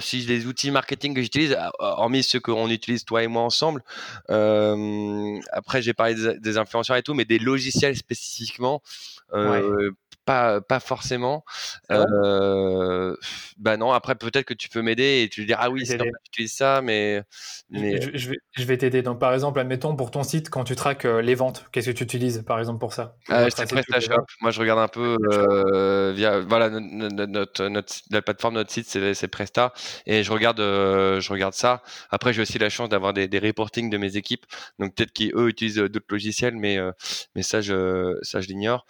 si les outils marketing que j'utilise, hormis ceux qu'on utilise toi et moi ensemble. après, j'ai parlé des, des, influenceurs et tout, mais des logiciels spécifiquement. Ouais pas, pas forcément. Euh, bah non, après peut-être que tu peux m'aider et tu dire ah oui, c'est normal tu utilises ça, mais, mais... Je, vais, je vais t'aider. Donc par exemple, admettons pour ton site, quand tu traques euh, les ventes, qu'est-ce que tu utilises par exemple pour ça? Ah, C'est PrestaShop. Moi je regarde un peu euh, via voilà notre, notre, la plateforme notre site, c'est Presta et je regarde je regarde ça. Après j'ai aussi la chance d'avoir des, des reportings de mes équipes, donc peut-être qu'eux utilisent d'autres logiciels, mais mais ça je ça je l'ignore.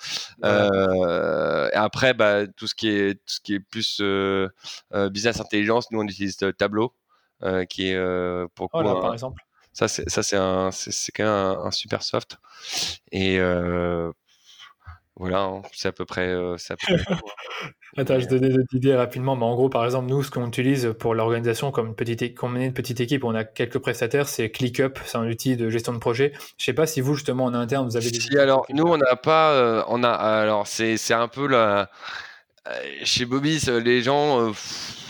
Euh, et après, bah, tout ce qui est tout ce qui est plus euh, euh, business intelligence, nous on utilise Tableau, qui est pour oh par exemple. Ça c'est ça c'est un c'est quand même un, super soft et voilà, hein, c'est à peu près. c'est Attends, je donnais des idées rapidement, mais en gros, par exemple, nous, ce qu'on utilise pour l'organisation comme une petite, comme une petite équipe, on a quelques prestataires, c'est ClickUp, c'est un outil de gestion de projet. Je sais pas si vous, justement, en interne, vous avez des. Si, alors, nous, on n'a pas. Euh, on a, alors, c'est, un peu la. Euh, chez Bobis, les gens euh,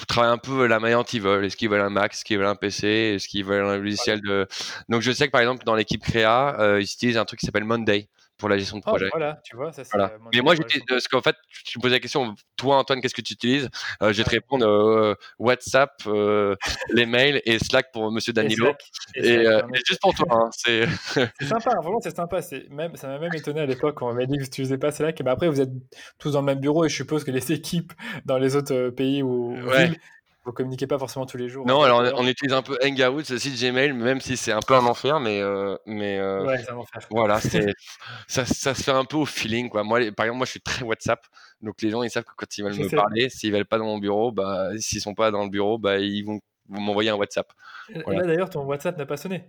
travaillent un peu la manière ils veulent. Est-ce qu'ils veulent un Mac, est-ce qu'ils veulent un PC, est-ce qu'ils veulent un logiciel de. Donc, je sais que par exemple, dans l'équipe Créa, ils utilisent un truc qui s'appelle Monday pour la gestion de oh, projet. voilà, tu vois, ça c'est. Euh, Mais moi, parce qu'en fait, tu me posais la question, toi, Antoine, qu'est-ce que tu utilises? Euh, Je vais te répondre euh, WhatsApp, les mails et Slack pour Monsieur Danilo. Et, juste pour toi. Hein, c'est... sympa, vraiment, c'est sympa. C'est même, ça m'a même étonné à l'époque quand on m'a dit que tu n'utilisais pas Slack. Mais après, vous êtes tous dans le même bureau et je suppose que les équipes dans les autres pays ou villes vous communiquez pas forcément tous les jours. Non, alors on, utilise un peu Hangout, le site Gmail, même si c'est un peu un enfer, mais euh, mais euh, ouais, c'est un enfer. Voilà, ça, ça se fait un peu au feeling quoi. Moi, par exemple, moi je suis très WhatsApp, donc les gens ils savent que quand ils veulent me parler, s'ils veulent pas dans mon bureau, bah s'ils sont pas dans le bureau, bah ils vont, m'envoyer un WhatsApp. Là d'ailleurs, ton WhatsApp n'a pas sonné.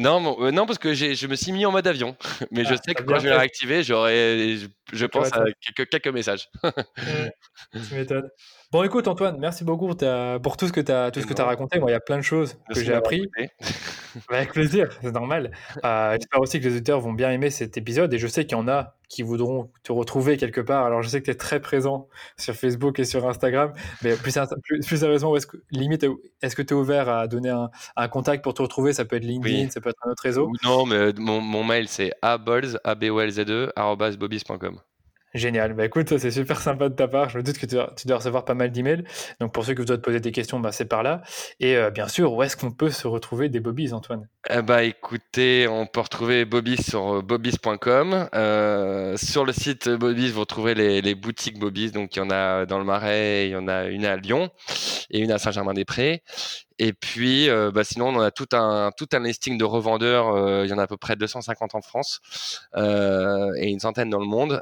Non, euh, non, parce que je me suis mis en mode avion. Mais je ah, sais que quand je vais réactiver, j'aurai, je, pense à quelques, quelques messages. tu m'étonnes. Bon, écoute, Antoine, merci beaucoup pour tout ce que tu as, tout ce que as raconté. Moi, il y a plein de choses que j'ai appris. Avec plaisir, c'est normal. Euh, j'espère aussi que les auditeurs vont bien aimer cet épisode et je sais qu'il y en a qui voudront te retrouver quelque part. Alors, je sais que tu es très présent sur Facebook et sur Instagram, mais plus, plus, sérieusement, est-ce que, limite, est-ce que tu es ouvert à donner un, contact pour te retrouver? Ça peut être LinkedIn, ça peut être un autre réseau Non, mais mon, mail, c'est abolz, a b o l z e, Génial. Bah écoute, c'est super sympa de ta part. Je me doute que tu dois, recevoir pas mal d'emails. Donc pour ceux qui doivent te poser des questions, bah, c'est par là. Et euh, bien sûr, où est-ce qu'on peut se retrouver des Bobbies, Antoine? Eh bah écoutez, on peut retrouver Bobbies sur euh, bobbies.com. Euh, sur le site Bobbies, vous retrouvez les, boutiques Bobbies. Donc il y en a dans le Marais, il y en a une à Lyon et une à Saint-Germain-des-Prés. Et puis, euh, bah, sinon, on a tout un tout un listing de revendeurs. Euh, il y en a à peu près 250 en France euh, et une centaine dans le monde.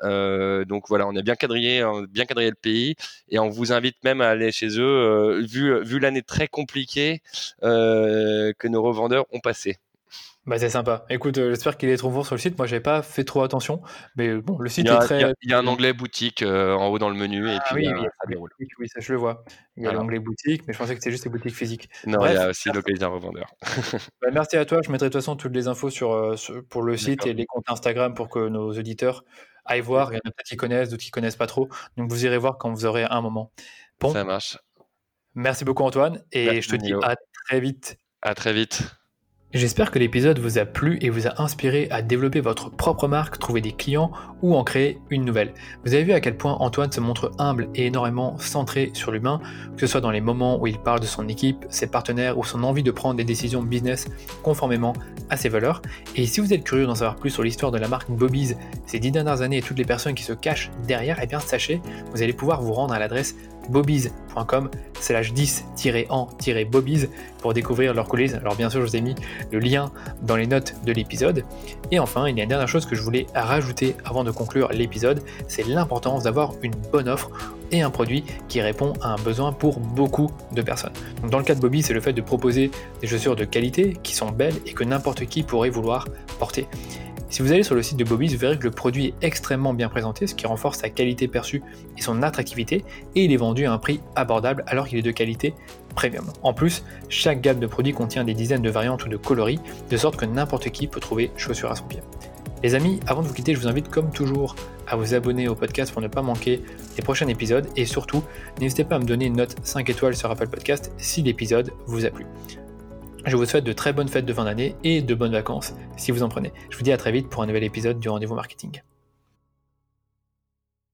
donc voilà, on a bien quadrillé, bien quadrillé le pays et on vous invite même à aller chez eux, vu vu l'année très compliquée que nos revendeurs ont passé. Bah c'est sympa. Écoute, euh, j'espère qu'il est trop bon sur le site. Moi, j'avais pas fait trop attention, mais bon, le site est très. Il y, a un onglet boutique euh, en haut dans le menu et ah puis oui, ça déroule. Oui, ça je le vois. Il y a l'onglet boutique, mais je pensais que c'était juste les boutiques physiques. Non, il y a aussi localisé un revendeur. bah, merci à toi. Je mettrai de toute façon toutes les infos sur, euh, pour le site et les comptes Instagram pour que nos auditeurs aillent voir. Il y en a peut-être qui connaissent, d'autres qui connaissent pas trop. Donc vous irez voir quand vous aurez un moment. Bon. Ça marche. Merci beaucoup Antoine et je te dis à très vite. À très vite. J'espère que l'épisode vous a plu et vous a inspiré à développer votre propre marque, trouver des clients ou en créer une nouvelle. Vous avez vu à quel point Antoine se montre humble et énormément centré sur l'humain, que ce soit dans les moments où il parle de son équipe, ses partenaires ou son envie de prendre des décisions business conformément à ses valeurs. Et si vous êtes curieux d'en savoir plus sur l'histoire de la marque Bobby's ces dix dernières années et toutes les personnes qui se cachent derrière, eh bien sachez, vous allez pouvoir vous rendre à l'adresse bobbies.com slash 10-en-bobbies pour découvrir leurs coulisses. Alors bien sûr, je vous ai mis le lien dans les notes de l'épisode. Et enfin, il y a une dernière chose que je voulais rajouter avant de conclure l'épisode, c'est l'importance d'avoir une bonne offre et un produit qui répond à un besoin pour beaucoup de personnes. Dans le cas de Bobby, c'est le fait de proposer des chaussures de qualité qui sont belles et que n'importe qui pourrait vouloir porter. Si vous allez sur le site de Bobby's, vous verrez que le produit est extrêmement bien présenté, ce qui renforce sa qualité perçue et son attractivité, et il est vendu à un prix abordable alors qu'il est de qualité premium. En plus, chaque gamme de produits contient des dizaines de variantes ou de coloris, de sorte que n'importe qui peut trouver chaussures à son pied. Les amis, avant de vous quitter, je vous invite comme toujours à vous abonner au podcast pour ne pas manquer les prochains épisodes et surtout, n'hésitez pas à me donner une note 5 étoiles sur Apple Podcast si l'épisode vous a plu. Je vous souhaite de très bonnes fêtes de fin d'année et de bonnes vacances si vous en prenez. Je vous dis à très vite pour un nouvel épisode du rendez-vous marketing.